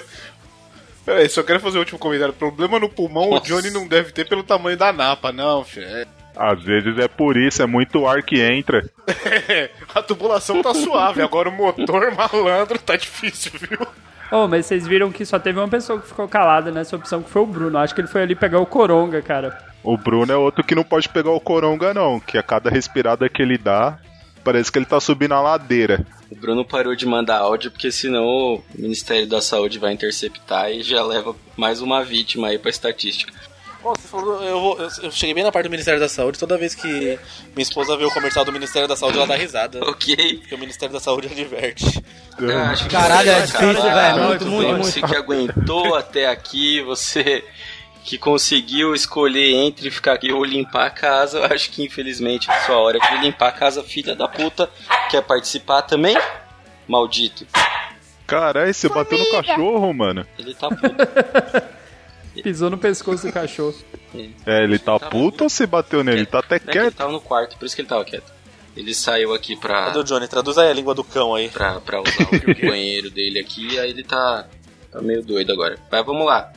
Peraí, só quero fazer o último comentário. Problema no pulmão Nossa. o Johnny não deve ter pelo tamanho da napa, não, filho. É- Às vezes é por isso, é muito ar que entra. a tubulação tá suave, agora o motor malandro tá difícil, viu? Oh, mas vocês viram que só teve uma pessoa que ficou calada nessa opção, que foi o Bruno. Acho que ele foi ali pegar o Coronga, cara. O Bruno é outro que não pode pegar o coronga, não. Que a cada respirada que ele dá, parece que ele tá subindo a ladeira. O Bruno parou de mandar áudio porque senão o Ministério da Saúde vai interceptar e já leva mais uma vítima aí pra estatística. Bom, você falou, eu, vou- eu- cheguei bem na parte do Ministério da Saúde. Toda vez que minha esposa vê o comercial do Ministério da Saúde, ela dá risada. Ok. Porque o Ministério da Saúde adverte. Que Caralho, é difícil, velho. Muito, muito, Você que aguentou até aqui, você que conseguiu escolher entre ficar aqui ou limpar a casa, eu acho que infelizmente é sua hora de limpar a casa, filha da puta. Quer participar também? Maldito. Caralho, você bateu no cachorro, mano. Ele tá puto. Pisou no pescoço do cachorro. É, ele tá Tá puto ou você bateu nele? Ele tá até É que ele quieto. tava no quarto, por isso que ele tava quieto. Ele saiu aqui pra, Cadê o Johnny? Traduz aí a língua do cão aí. pra, pra usar o banheiro dele aqui, aí ele tá, tá meio doido agora. Mas vamos lá.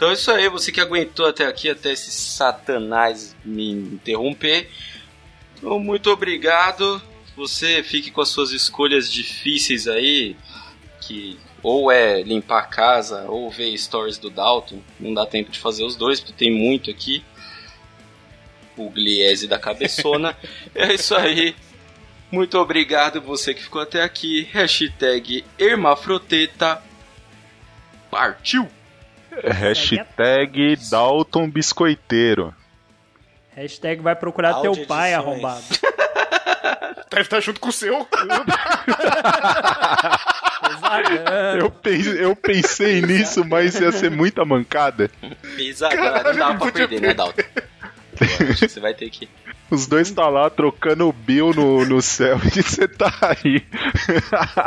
Então é isso aí, você que aguentou até aqui, até esse satanás me interromper. Então, muito obrigado. Você fique com as suas escolhas difíceis aí, que ou é limpar a casa ou ver stories do Dalton. Não dá tempo de fazer os dois, porque tem muito aqui. O Gliese da cabeçona. é isso aí. Muito obrigado você que ficou até aqui. Hashtag Hermafroteta. Partiu! Hashtag Dalton Biscoiteiro. Hashtag vai procurar Áudio teu pai edições. arrombado. Deve estar junto com o seu. Eu, pensei, eu pensei nisso, mas ia ser muita mancada. Pesadão, não dá pra perder, né, Dalton? Acho que você vai ter que. Os dois tá lá trocando o Bill no, no céu e você tá aí.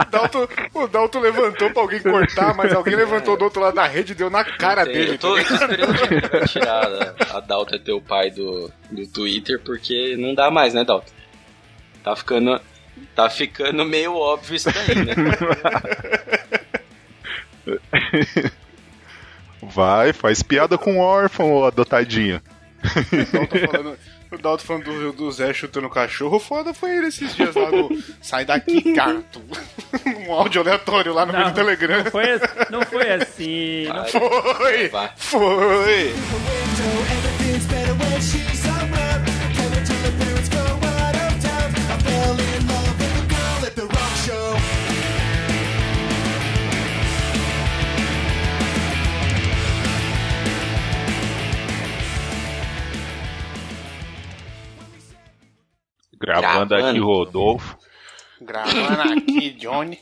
Dalton, o Dalton levantou pra alguém cortar, mas alguém levantou do outro lado da rede e deu na cara Tem, dele. eu tô, eu tô esperando o que vai tirar a, a Dalton é teu pai do, do Twitter, porque não dá mais, né, Dalton? Tá ficando. Tá ficando meio óbvio isso daí, né? Vai, faz piada com o órfão, ô adotadinho. O Dalton falando, o Dalton falando do, do Zé chutando o cachorro, foda foi ele esses dias lá no Sai daqui, gato. um áudio aleatório lá no meio do Telegram. Não foi, assim- não foi assim. Não Foi! vai. Foi! Gravando, aqui Rodolfo. Gravando aqui, Johnny.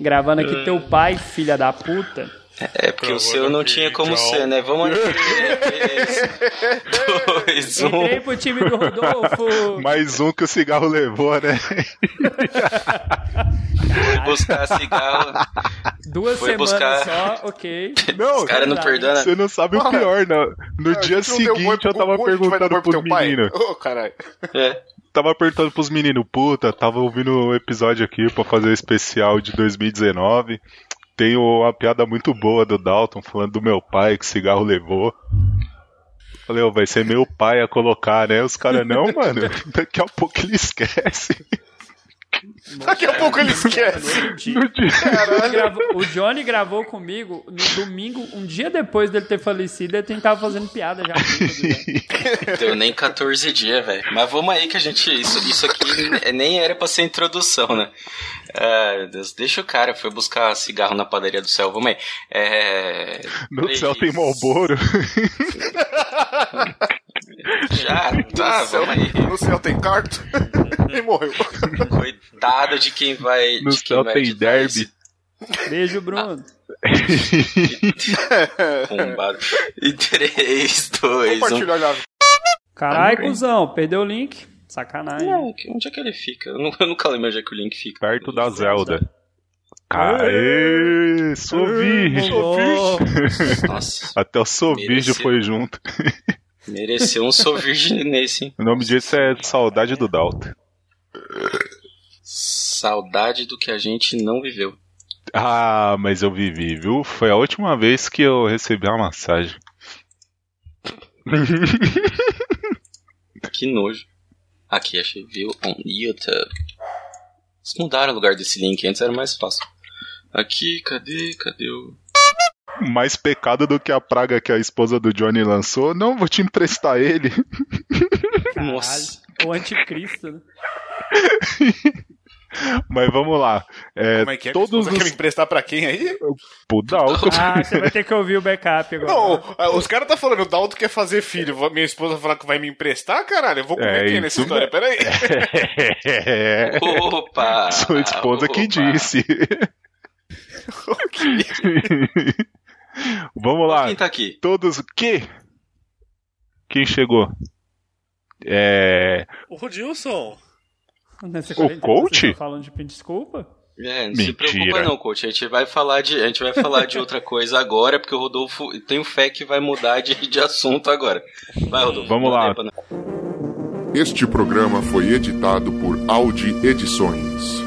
Gravando aqui teu pai, filha da puta. É porque o seu não tinha como ser, né? Vamos aqui. 3, 2, 1. Entrei pro time do Rodolfo. Mais um que o cigarro levou, né? Foi buscar cigarro. Duas Foi semanas buscar- só, ok. Não, Os caras não perdoam. você não sabe o pior, não. No dia seguinte eu tava perguntando pro meninos. Ô, caralho. É. Tava perguntando pros meninos, puta, tava ouvindo o episódio aqui pra fazer o especial de 2019. Tem uma piada muito boa do Dalton falando do meu pai que cigarro levou. Falei, ó, vai ser meu pai a colocar, né? Os caras, não, mano, daqui a pouco ele esquece. Daqui a pouco ele esquece. Gravou- o Johnny gravou comigo no domingo, um dia depois dele ter falecido, ele tava fazendo piada já. Deu nem 14 dias, velho. Mas vamos aí que a gente. Isso, isso aqui nem era pra ser introdução, né? Ah, meu Deus, deixa o cara, foi buscar cigarro na padaria do céu, vamos aí. É. No céu tem Malboro. Já, tá, no, céu, vamos aí. no céu tem carto. E morreu. Coitado de quem vai. No de quem céu vai tem derby. esse Beijo, Bruno. arrombado. E 3, 2, 1. Compartilha a chave. Caralho, cuzão, perdeu o link. Sacanagem. Não, onde é que ele fica? Eu, nu- eu nunca lembro onde é que o link fica. Perto da Zelda. Aê, sou virgem. Ô, Nossa, Até o sou virgem Mereceu. foi junto. mereceu um sou virgem nesse, hein? O nome disso é Saudade do Dalton. Saudade do que a gente não viveu. Ah, mas eu vivi, viu? Foi a última vez que eu recebi uma massagem. Que nojo. Aqui, achei, viu? On YouTube. Eles mudaram o lugar desse link, antes era mais fácil. Aqui, cadê? Cadê o. Mais pecado do que a praga que a esposa do Johnny lançou. Não, vou te emprestar ele. Caralho. Nossa. O anticristo, né? Mas vamos lá. É, Como é que é? todos Você quer me os. emprestar pra quem aí? Pro Dalton. Ah, você vai ter que ouvir o backup agora. Não, ah, os caras tá falando, o Dalton quer fazer filho. Minha esposa falar que vai me emprestar, caralho. Eu vou comer É, quem nessa história? Pera aí. É, Opa! sua esposa que Opa. disse. Vamos lá. Quem tá aqui? Todos. Que? Quem chegou? É. O Rodilson. O coach? Falando de pedir desculpa? É, não se Mentira. preocupa não, coach. A gente vai falar de, a gente vai falar de outra coisa agora, porque o Rodolfo tenho fé que vai mudar de, de assunto agora. Vai, Rodolfo. Vamos lá. pra nós. Este programa foi editado por Audi Edições.